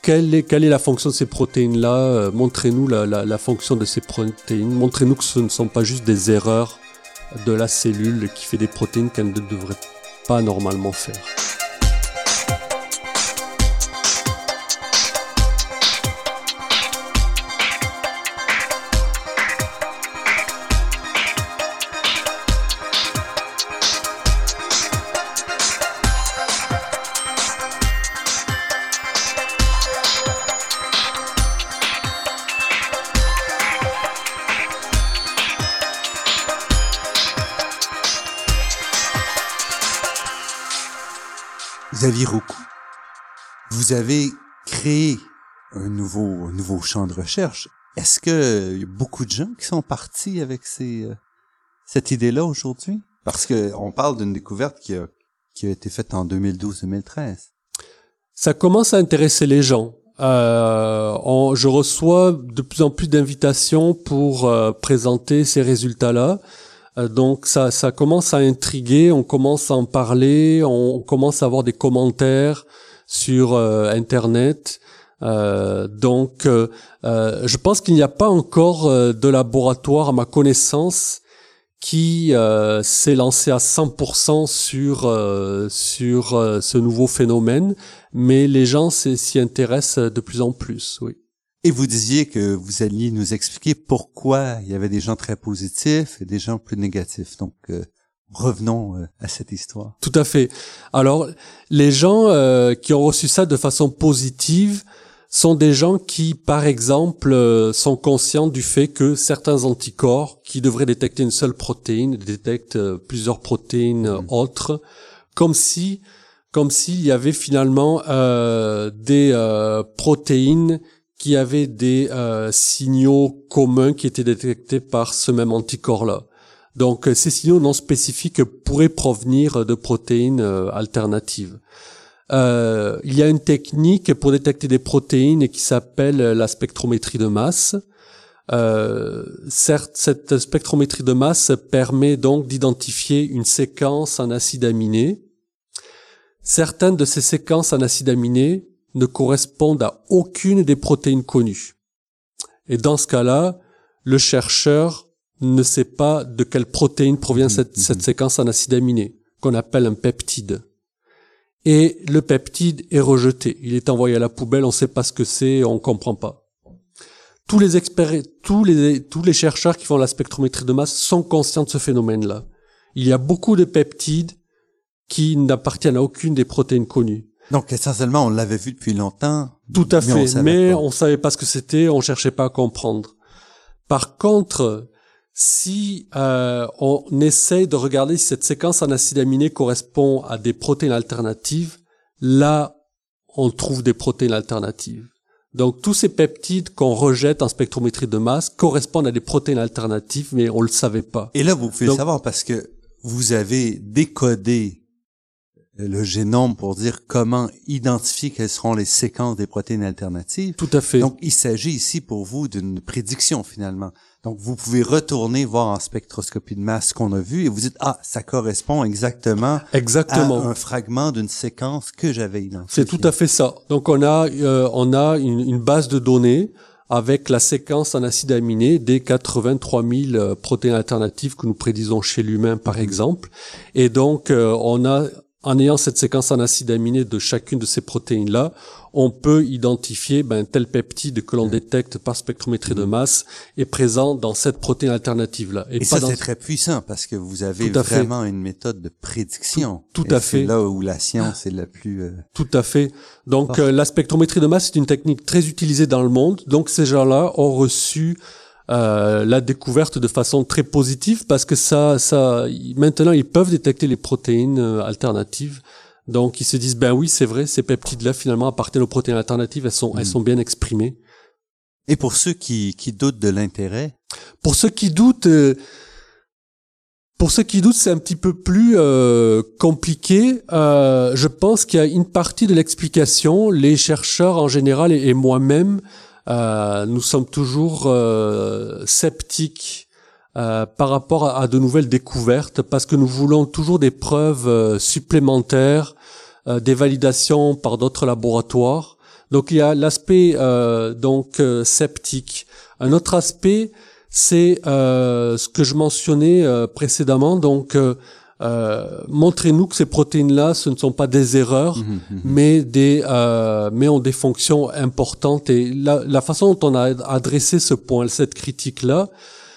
quelle est, la fonction de ces protéines-là? Montrez-nous la, la, la, fonction de ces protéines. Montrez-nous que ce ne sont pas juste des erreurs de la cellule qui fait des protéines qu'elle ne devrait pas normalement faire. Xavier Roucou, vous avez créé un nouveau, nouveau champ de recherche. Est-ce qu'il y a beaucoup de gens qui sont partis avec euh, cette idée-là aujourd'hui? Parce que on parle d'une découverte qui a, qui a été faite en 2012-2013. Ça commence à intéresser les gens. Euh, je reçois de plus en plus d'invitations pour euh, présenter ces résultats-là. Euh, donc ça, ça commence à intriguer, on commence à en parler, on, commence à avoir des commentaires sur euh, Internet. Euh, donc, euh, je pense qu'il n'y a pas encore de laboratoire, à ma connaissance, qui s'est lancé à 100% sur sur ce nouveau phénomène, mais les gens s'y intéressent de plus en plus. Oui. Et vous disiez que vous alliez nous expliquer pourquoi il y avait des gens très positifs et des gens plus négatifs. Donc, euh, revenons euh, à cette histoire. Tout à fait. Alors, les gens euh, qui ont reçu ça de façon positive sont des gens qui, par exemple, sont conscients du fait que certains anticorps qui devraient détecter une seule protéine détectent plusieurs protéines mmh. autres, comme si comme s'il y avait finalement des protéines qui avait des euh, signaux communs qui étaient détectés par ce même anticorps-là. Donc euh, ces signaux non spécifiques pourraient provenir de protéines euh, alternatives. il y a une technique pour détecter des protéines qui s'appelle la spectrométrie de masse. certes, cette spectrométrie de masse permet donc d'identifier une séquence en acide aminé. Certaines de ces séquences en acide aminé ne correspondent à aucune des protéines connues. Et dans ce cas-là, le chercheur ne sait pas de quelle protéine provient mm-hmm. cette, cette séquence en acide aminé, qu'on appelle un peptide. Et le peptide est rejeté. Il est envoyé à la poubelle, on ne sait pas ce que c'est, on comprend pas. Tous les experts, tous les, tous les chercheurs qui font la spectrométrie de masse sont conscients de ce phénomène-là. Il y a beaucoup de peptides qui n'appartiennent à aucune des protéines connues. Donc essentiellement, on l'avait vu depuis longtemps. Tout à fait, mais on savait pas ce que c'était, on cherchait pas à comprendre. Par contre, si euh, on essaie de regarder si cette séquence en acide aminé correspond à des protéines alternatives, là, on trouve des protéines alternatives. Donc tous ces peptides qu'on rejette en spectrométrie de masse correspondent à des protéines alternatives, mais on le savait pas. Et là, vous pouvez le savoir parce que vous avez décodé le génome pour dire comment identifier quelles seront les séquences des protéines alternatives. Tout à fait. Donc, il s'agit ici pour vous d'une prédiction finalement. Donc, vous pouvez retourner voir en spectroscopie de masse ce qu'on a vu et vous dites, ah, ça correspond exactement, exactement. à un fragment d'une séquence que j'avais identifiée. C'est tout à fait ça. Donc, on a, euh, on a une, une, base de données avec la séquence en acide aminé des 83 000 euh, protéines alternatives que nous prédisons chez l'humain, par exemple. Et donc, euh, on a en ayant cette séquence en acide aminé de chacune de ces protéines-là, on peut identifier ben, tel peptide que l'on détecte par spectrométrie de masse est présent dans cette protéine alternative-là. Et, ça, c'est très puissant parce que vous avez vraiment une méthode de prédiction. Tout, à fait. Là où la science est la plus... Euh, tout à fait. Donc, euh, la spectrométrie de masse est une technique très utilisée dans le monde. Donc, ces gens-là ont reçu euh, la découverte de façon très positive parce que ça, ça, maintenant ils peuvent détecter les protéines euh, alternatives. Donc ils se disent ben oui c'est vrai ces peptides-là finalement appartiennent aux protéines alternatives, elles sont, elles hmm. sont bien exprimées. Et pour ceux qui, qui doutent de l'intérêt? Pour ceux qui doutent, euh, pour ceux qui doutent, c'est un petit peu plus euh, compliqué. Euh, je pense qu'il y a une partie de l'explication. Les chercheurs en général et moi-même euh, nous sommes toujours euh, sceptiques euh, par rapport à, de nouvelles découvertes parce que nous voulons toujours des preuves supplémentaires, des validations par d'autres laboratoires. Donc il y a l'aspect donc sceptique. Un autre aspect, c'est ce que je mentionnais précédemment. Donc euh, montrez-nous que ces protéines-là, ce ne sont pas des erreurs, mhm, mhm. mais des, euh, mais ont des fonctions importantes. Et la, la, façon dont on a adressé ce point, cette critique-là,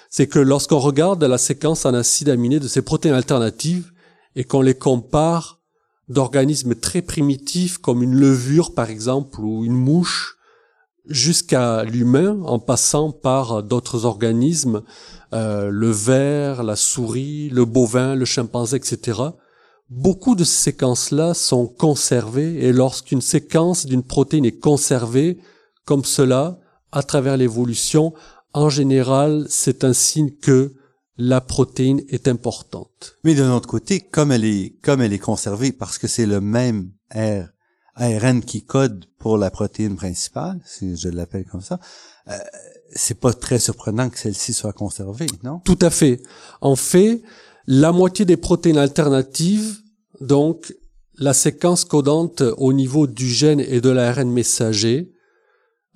c'est que lorsqu'on regarde la séquence en acide aminé de ces protéines alternatives et qu'on les compare d'organismes très primitifs comme une levure par exemple ou une mouche jusqu'à l'humain en passant par d'autres organismes euh, le ver, la souris, le bovin, le chimpanzé, etc. Beaucoup de ces séquences-là sont conservées et lorsqu'une séquence d'une protéine est conservée comme cela à travers l'évolution, en général, c'est un signe que la protéine est importante. Mais d'un autre côté, comme elle est, comme elle est conservée parce que c'est le même R, ARN qui code pour la protéine principale, si je l'appelle comme ça, euh, c'est pas très surprenant que celle-ci soit conservée, non? Tout à fait. En fait, la moitié des protéines alternatives, donc la séquence codante au niveau du gène et de l'ARN messager,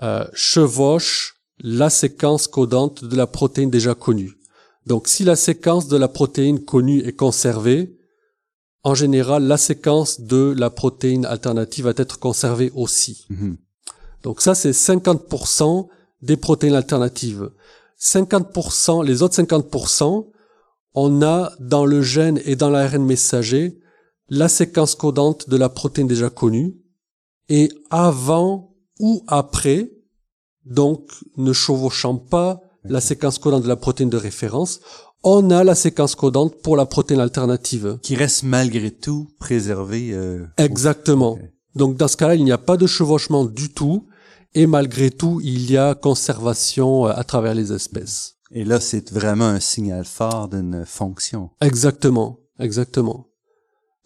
euh, chevauche la séquence codante de la protéine déjà connue. Donc si la séquence de la protéine connue est conservée, en général, la séquence de la protéine alternative va être conservée aussi. Mm-hmm. Donc ça, c'est 50% des protéines alternatives. 50%, les autres 50%, on a dans le gène et dans l'ARN messager la séquence codante de la protéine déjà connue. Et avant ou après, donc ne chevauchant pas la séquence codante de la protéine de référence, on a la séquence codante pour la protéine alternative. Qui reste malgré tout préservée. Euh, Exactement. Donc dans ce cas-là, il n'y a pas de chevauchement du tout et malgré tout, il y a conservation euh, à travers les espèces. Et là, c'est vraiment un signal fort d'une fonction. Exactement, exactement.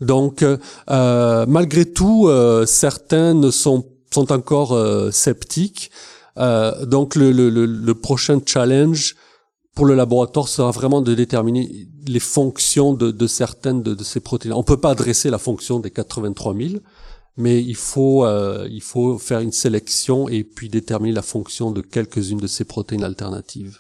Donc, euh, euh malgré tout, euh, certains sont, sont encore sceptiques. donc, le, le, le, prochain challenge pour le laboratoire sera vraiment de déterminer les fonctions de, de certaines de, de, ces protéines. On peut pas adresser la fonction des 83 000, mais il faut euh, il faut faire une sélection et puis déterminer la fonction de quelques-unes de ces protéines alternatives.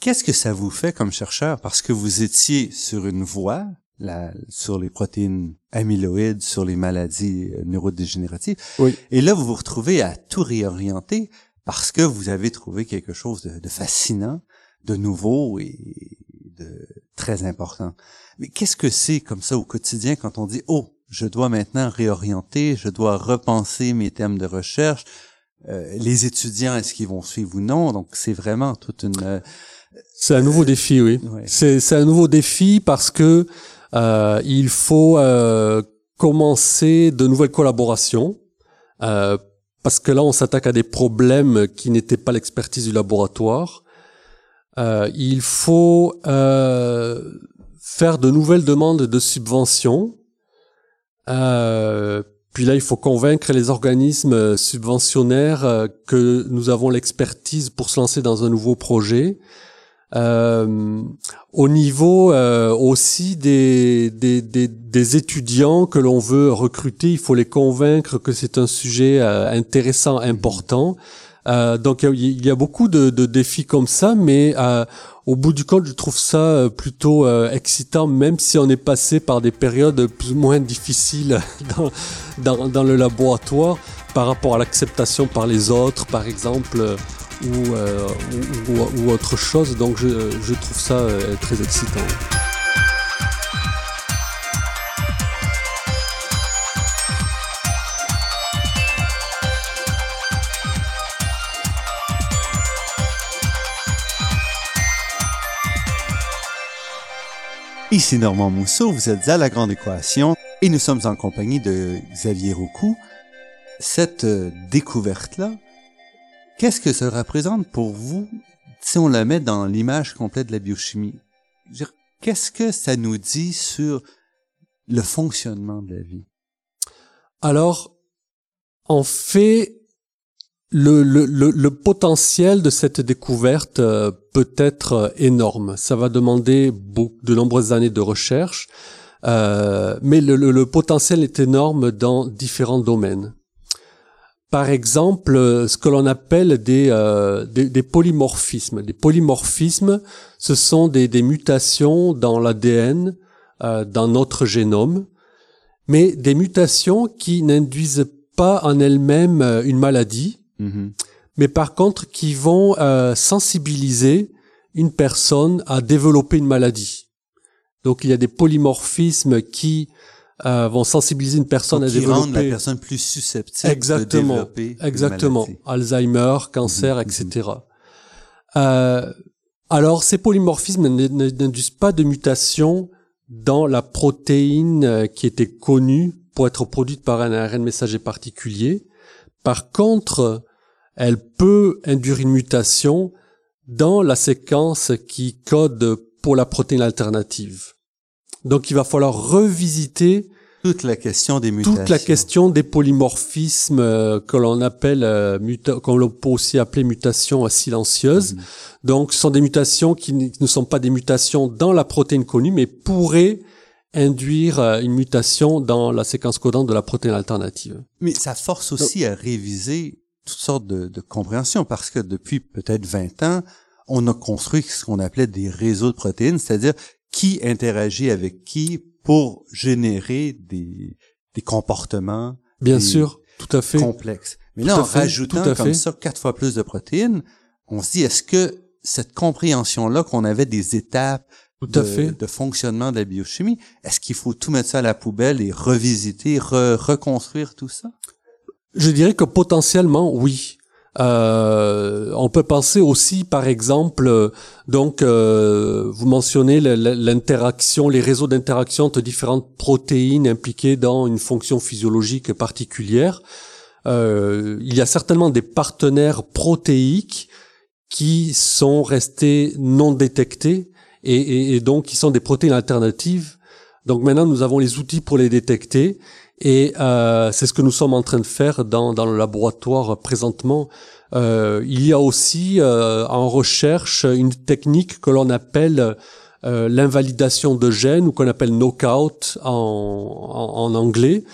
Qu'est-ce que ça vous fait comme chercheur? Parce que vous étiez sur une voie la, sur les protéines amyloïdes, sur les maladies euh, neurodégénératives. Oui. Et là, vous vous retrouvez à tout réorienter parce que vous avez trouvé quelque chose de, de fascinant, de nouveau et de très important. Mais qu'est-ce que c'est comme ça au quotidien quand on dit, oh, je dois maintenant réorienter, je dois repenser mes thèmes de recherche. Euh, les étudiants, est-ce qu'ils vont suivre ou non? Donc, c'est vraiment toute une... Euh, c'est un nouveau défi, oui. C'est un nouveau défi parce que euh, il faut commencer de nouvelles collaborations. parce que là, on s'attaque à des problèmes qui n'étaient pas l'expertise du laboratoire. il faut faire de nouvelles demandes de subventions Euh, puis là, il faut convaincre les organismes subventionnaires euh, que nous avons l'expertise pour se lancer dans un nouveau projet. Euh, au niveau euh, aussi des, des, des, des, étudiants que l'on veut recruter, il faut les convaincre que c'est un sujet euh, intéressant, important. Euh, donc il y, a beaucoup de, de, défis comme ça, mais au bout du compte, je trouve ça plutôt excitant, même si on est passé par des périodes plus ou moins difficiles dans, dans, dans le laboratoire par rapport à l'acceptation par les autres, par exemple euh, ou, ou, autre chose. Donc je, je trouve ça euh, très excitant. Ici Normand Mousseau, vous êtes à La Grande Équation et nous sommes en compagnie de Xavier Roucou. Cette euh, découverte-là, Qu'est-ce que ça représente pour vous si on la met dans l'image complète de la biochimie? Qu'est-ce que ça nous dit sur le fonctionnement de la vie? Alors, en fait, le, potentiel de cette découverte euh, peut être euh, énorme. Ça va demander de nombreuses années de recherche, euh, mais le, potentiel est énorme dans différents domaines par exemple ce que l'on appelle des, euh, des, polymorphismes. Des polymorphismes, ce sont des, mutations dans l'ADN, euh, dans notre génome, mais des mutations qui n'induisent pas en elles-mêmes une maladie, mm-hmm. mais par contre qui vont sensibiliser une personne à développer une maladie. Donc il y a des polymorphismes qui euh, vont sensibiliser une personne à développer. la personne plus susceptible exactement, de développer exactement, Alzheimer, cancer, etc. Mhm, mhm. Euh, alors, ces polymorphismes n'induisent pas de mutation dans la protéine euh, qui était connue pour être produite par un ARN messager particulier. Par contre, elle peut induire une mutation dans la séquence qui code pour la protéine alternative. Donc il va falloir revisiter toute la question des mutations. Toute la question des polymorphismes euh, que l'on appelle, euh, qu'on peut aussi appeler mutations silencieuses. Mhm. Donc, ce sont des mutations qui ne sont pas des mutations dans la protéine connue, mais pourraient induire euh, une mutation dans la séquence codante de la protéine alternative. Mais ça force aussi à réviser toutes sortes de, de compréhensions, parce que depuis peut-être 20 ans, on a construit ce qu'on appelait des réseaux de protéines, c'est-à-dire qui interagit avec qui pour générer des, des comportements. Bien sûr, tout à fait. Complexes. Mais là, en rajoutant comme ça quatre fois plus de protéines, on se dit, est-ce que cette compréhension-là qu'on avait des étapes de, de, fonctionnement de la biochimie, est-ce qu'il faut tout mettre ça à la poubelle et revisiter, reconstruire tout ça? Je dirais que potentiellement, oui. Euh, on peut penser aussi, par exemple, euh, donc euh, vous mentionnez l'interaction, les réseaux d'interaction entre différentes protéines impliquées dans une fonction physiologique particulière. il y a certainement des partenaires protéiques qui sont restés non détectés et, et donc qui sont des protéines alternatives. Donc maintenant, nous avons les outils pour les détecter et euh, c'est ce que nous sommes en train de faire dans, dans le laboratoire présentement. Euh, il y a aussi euh, en recherche une technique que l'on appelle euh, l'invalidation de gènes ou qu'on appelle knockout en, en, en anglais.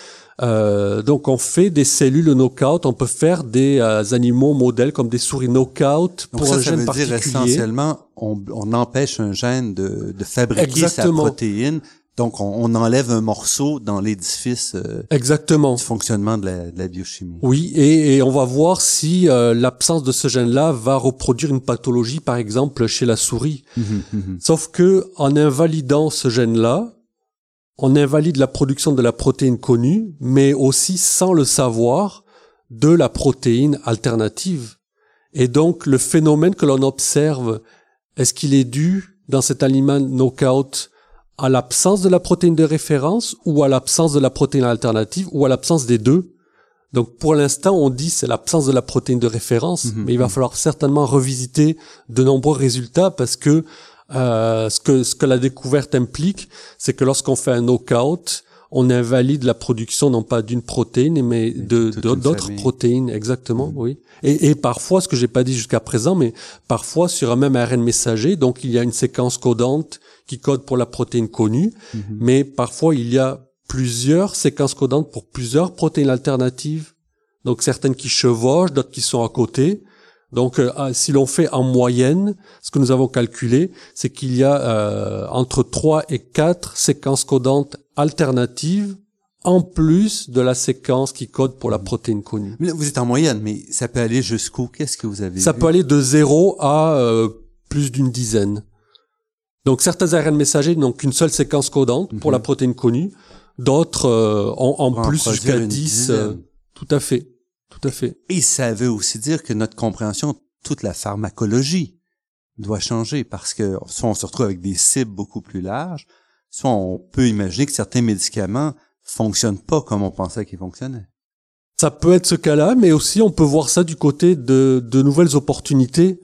Euh, donc on fait des cellules knockout, on peut faire des euh, animaux modèles comme des souris knockout pour ça, un gène veut particulier. Dire essentiellement, on, on empêche un gène de, de fabriquer Exactement. sa protéine donc, on, enlève un morceau dans l'édifice euh, Exactement. du fonctionnement de la, biochimie. Oui, et, on va voir si euh, l'absence de ce gène-là va reproduire une pathologie, par exemple, chez la souris. Mhm, mhm. Sauf que en invalidant ce gène-là, on invalide la production de la protéine connue, mais aussi, sans le savoir, de la protéine alternative. Et donc, le phénomène que l'on observe, est-ce qu'il est dû dans cet aliment knockout à l'absence de la protéine de référence ou à l'absence de la protéine alternative ou à l'absence des deux? Donc pour l'instant, on dit c'est l'absence de la protéine de référence, mhm, mais il va mhm. falloir certainement revisiter de nombreux résultats parce que euh, ce que ce que la découverte implique, c'est que lorsqu'on fait un knockout, on invalide la production non pas d'une protéine, mais de d'autres protéines, exactement, Mhm. oui. Et, et parfois, ce que j'ai pas dit jusqu'à présent, mais parfois sur un même ARN messager, donc il y a une séquence codante qui code pour la protéine connue, Mhm. mais parfois il y a plusieurs séquences codantes pour plusieurs protéines alternatives. Donc certaines qui chevauchent, d'autres qui sont à côté. Donc euh, ah, si l'on fait en moyenne, ce que nous avons calculé, c'est qu'il y a euh, entre 3 et 4 séquences codantes alternatives en plus de la séquence qui code pour la protéine connue. Mais là, vous êtes en moyenne, mais ça peut aller jusqu'où? Qu'est-ce que vous avez Ça vu? peut aller de 0 à euh, plus d'une dizaine. Donc certains ARN messagers n'ont qu'une seule séquence codante pour la protéine connue, d'autres euh, ont en plus jusqu'à une 10. euh, tout à fait. Tout à fait. Et ça veut aussi dire que notre compréhension, toute la pharmacologie doit changer parce que soit on se retrouve avec des cibles beaucoup plus larges, soit on peut imaginer que certains médicaments fonctionnent pas comme on pensait qu'ils fonctionnaient. Ça peut être ce cas-là, mais aussi on peut voir ça du côté de, de nouvelles opportunités.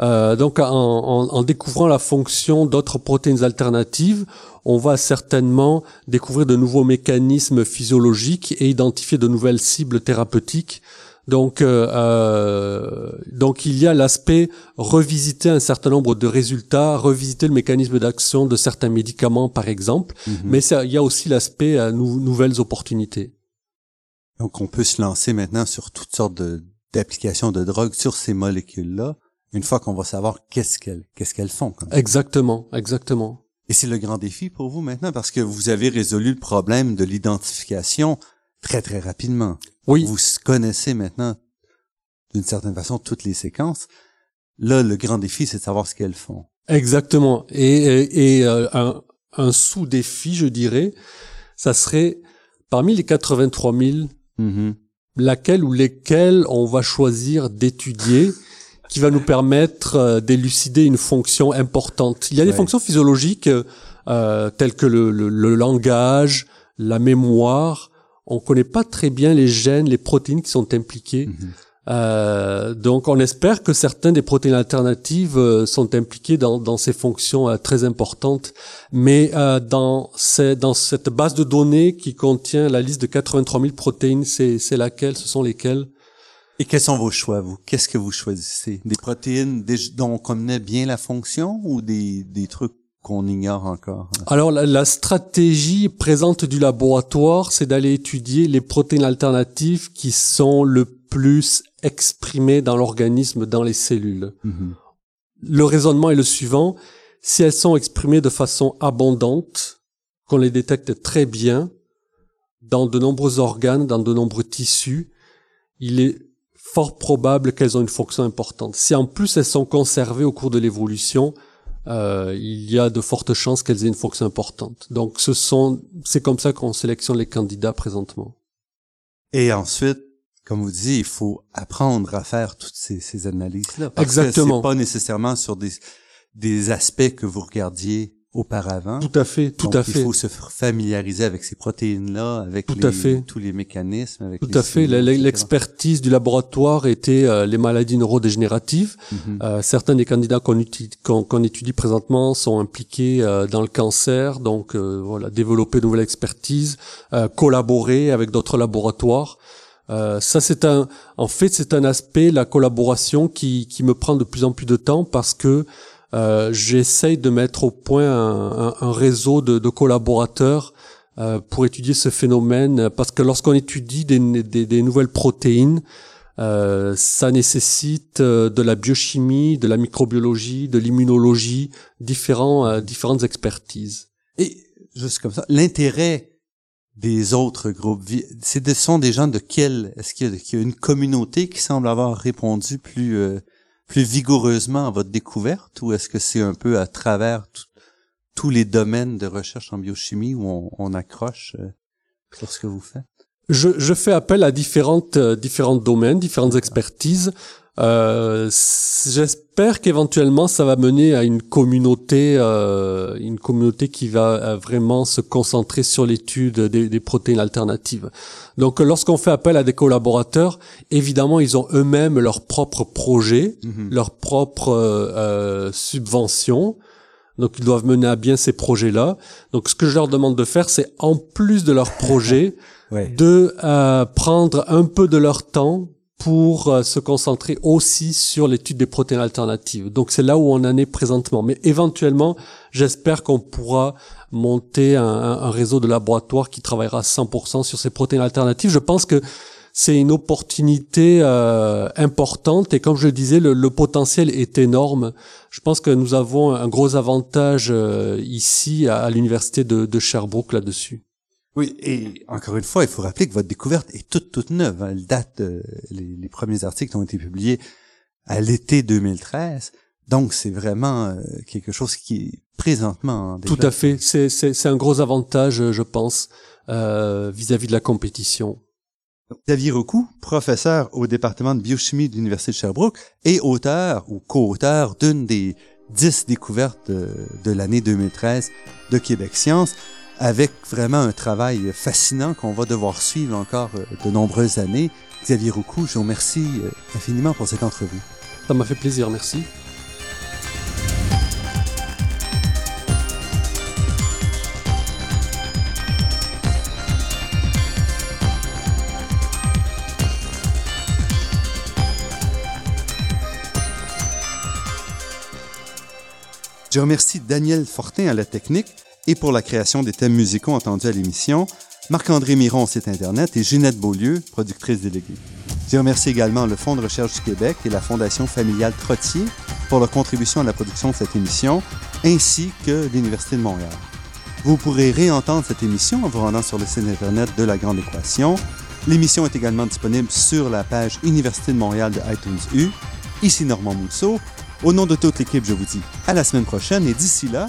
Euh, donc en, en- en découvrant la fonction d'autres protéines alternatives, on va certainement découvrir de nouveaux mécanismes physiologiques et identifier de nouvelles cibles thérapeutiques. Donc, euh, euh, donc il y a l'aspect revisiter un certain nombre de résultats, revisiter le mécanisme d'action de certains médicaments, par exemple. Mhm. Mais ça, il y a aussi l'aspect euh, nou- nouvelles opportunités. Donc on peut se lancer maintenant sur toutes sortes de- d'applications de drogue sur ces molécules-là, une fois qu'on va savoir qu'est-ce qu'elles qu'est-ce qu'elles font. comme. Exactement, exactement. Et c'est le grand défi pour vous maintenant parce que vous avez résolu le problème de l'identification très très rapidement. Oui, Vous connaissez maintenant d'une certaine façon toutes les séquences. Là, le grand défi, c'est de savoir ce qu'elles font. exactement. Et, et, et, euh, un, un sous-défi, je dirais, ça serait parmi les 83 000, Mhm. laquelle ou lesquelles on va choisir d'étudier qui va nous permettre euh, d'élucider une fonction importante. Il y a des fonctions physiologiques euh, telles que le, le- le langage, la mémoire. On connaît pas très bien les gènes, les protéines qui sont impliquées. Mhm. Euh, donc on espère que certaines des protéines alternatives euh, sont impliquées dans, dans ces fonctions euh, très importantes. Mais euh, dans, ces- dans cette base de données qui contient la liste de 83 000 protéines, c'est c'est laquelle Ce sont lesquelles? Et quels sont vos choix, vous? Qu'est-ce que vous choisissez? Des protéines des- dont on connaît bien la fonction ou des, des trucs qu'on ignore encore? Alors la, la stratégie présente du laboratoire, c'est d'aller étudier les protéines alternatives qui sont le plus exprimées dans l'organisme, dans les cellules. Mhm. Le raisonnement est le suivant. Si elles sont exprimées de façon abondante, qu'on les détecte très bien, dans de nombreux organes, dans de nombreux tissus, il est fort probable qu'elles ont une fonction importante. Si en plus elles sont conservées au cours de l'évolution, euh, il y a de fortes chances qu'elles aient une fonction importante. Donc ce sont, c'est comme ça qu'on sélectionne les candidats présentement. Et ensuite, comme vous disiez, il faut apprendre à faire toutes ces, ces analyses-là. Parce Exactement. que c'est pas nécessairement sur des, des aspects que vous regardiez auparavant. Tout à fait, tout Donc, à fait. Il faut se familiariser avec ces protéines-là, avec Tout les- à fait. tous les mécanismes. Avec Tout les à fait. L'expertise du laboratoire était euh, les maladies neurodégénératives. Mhm. Euh, certains des candidats qu'on étudie présentement sont impliqués euh, dans le cancer, donc voilà, développer de nouvelles expertises, collaborer avec d'autres laboratoires. Euh, ça, c'est un, en fait, c'est un aspect, la collaboration, qui, qui me prend de plus en plus de temps parce que euh, j'essaye de mettre au point un, un- un réseau de, de collaborateurs euh, pour étudier ce phénomène, parce que lorsqu'on étudie des, des- des nouvelles protéines, euh, ça nécessite euh, de la biochimie, de la microbiologie, de l'immunologie, différents, euh, différentes expertises. Et juste comme ça, l'intérêt des autres groupes, c'est de, sont des gens de quel, est-ce qu'il y, a- qu'il y a une communauté qui semble avoir répondu plus, euh, plus vigoureusement à votre découverte ou est-ce que c'est un peu à travers tous les domaines de recherche en biochimie où on, on accroche euh, sur ce que vous faites? Je, je fais appel à différentes, euh, différents domaines, différentes expertises. Euh, J'espère qu'éventuellement ça va mener à une communauté, euh, une communauté qui va euh, vraiment se concentrer sur l'étude des, des protéines alternatives. Donc, lorsqu'on fait appel à des collaborateurs, évidemment, ils ont eux-mêmes leurs propres projets, Mhm. leurs propres euh, euh, subventions. Donc ils doivent mener à bien ces projets-là. Donc ce que je leur demande de faire, c'est en plus de leur projet, de euh, prendre un peu de leur temps pour euh, se concentrer aussi sur l'étude des protéines alternatives. Donc c'est là où on en est présentement. Mais éventuellement, j'espère qu'on pourra monter un, un, réseau de laboratoires qui travaillera 100% sur ces protéines alternatives. Je pense que c'est une opportunité euh, importante et comme je le disais, le, potentiel est énorme. Je pense que nous avons un gros avantage euh, ici à, l'université de, Sherbrooke là-dessus. Oui, et encore une fois, il faut rappeler que votre découverte est toute toute neuve. Elle date, euh, les, premiers articles ont été publiés à l'été 2013. Donc, c'est vraiment quelque chose qui est présentement. Tout à fait. C'est un gros avantage, je pense, vis à -vis de la compétition. Xavier Recou, professeur au département de biochimie de l'Université de Sherbrooke et auteur ou co-auteur d'une des dix découvertes de, l'année 2013 de Québec Science, avec vraiment un travail fascinant qu'on va devoir suivre encore euh, de nombreuses années. Xavier Recou, je vous remercie euh, infiniment pour cette entrevue. Ça m'a fait plaisir, merci. Je remercie Daniel Fortin à la technique et pour la création des thèmes musicaux entendus à l'émission, Marc-André Miron site Internet et Ginette Beaulieu, productrice déléguée. Je remercie également le Fonds de recherche du Québec et la Fondation familiale Trottier pour leur contribution à la production de cette émission, ainsi que l'Université de Montréal. Vous pourrez réentendre cette émission en vous rendant sur le site Internet de La Grande Équation. L'émission est également disponible sur la page Université de Montréal de iTunes U. Ici Normand Mousseau. Au nom de toute l'équipe, je vous dis à la semaine prochaine et d'ici là,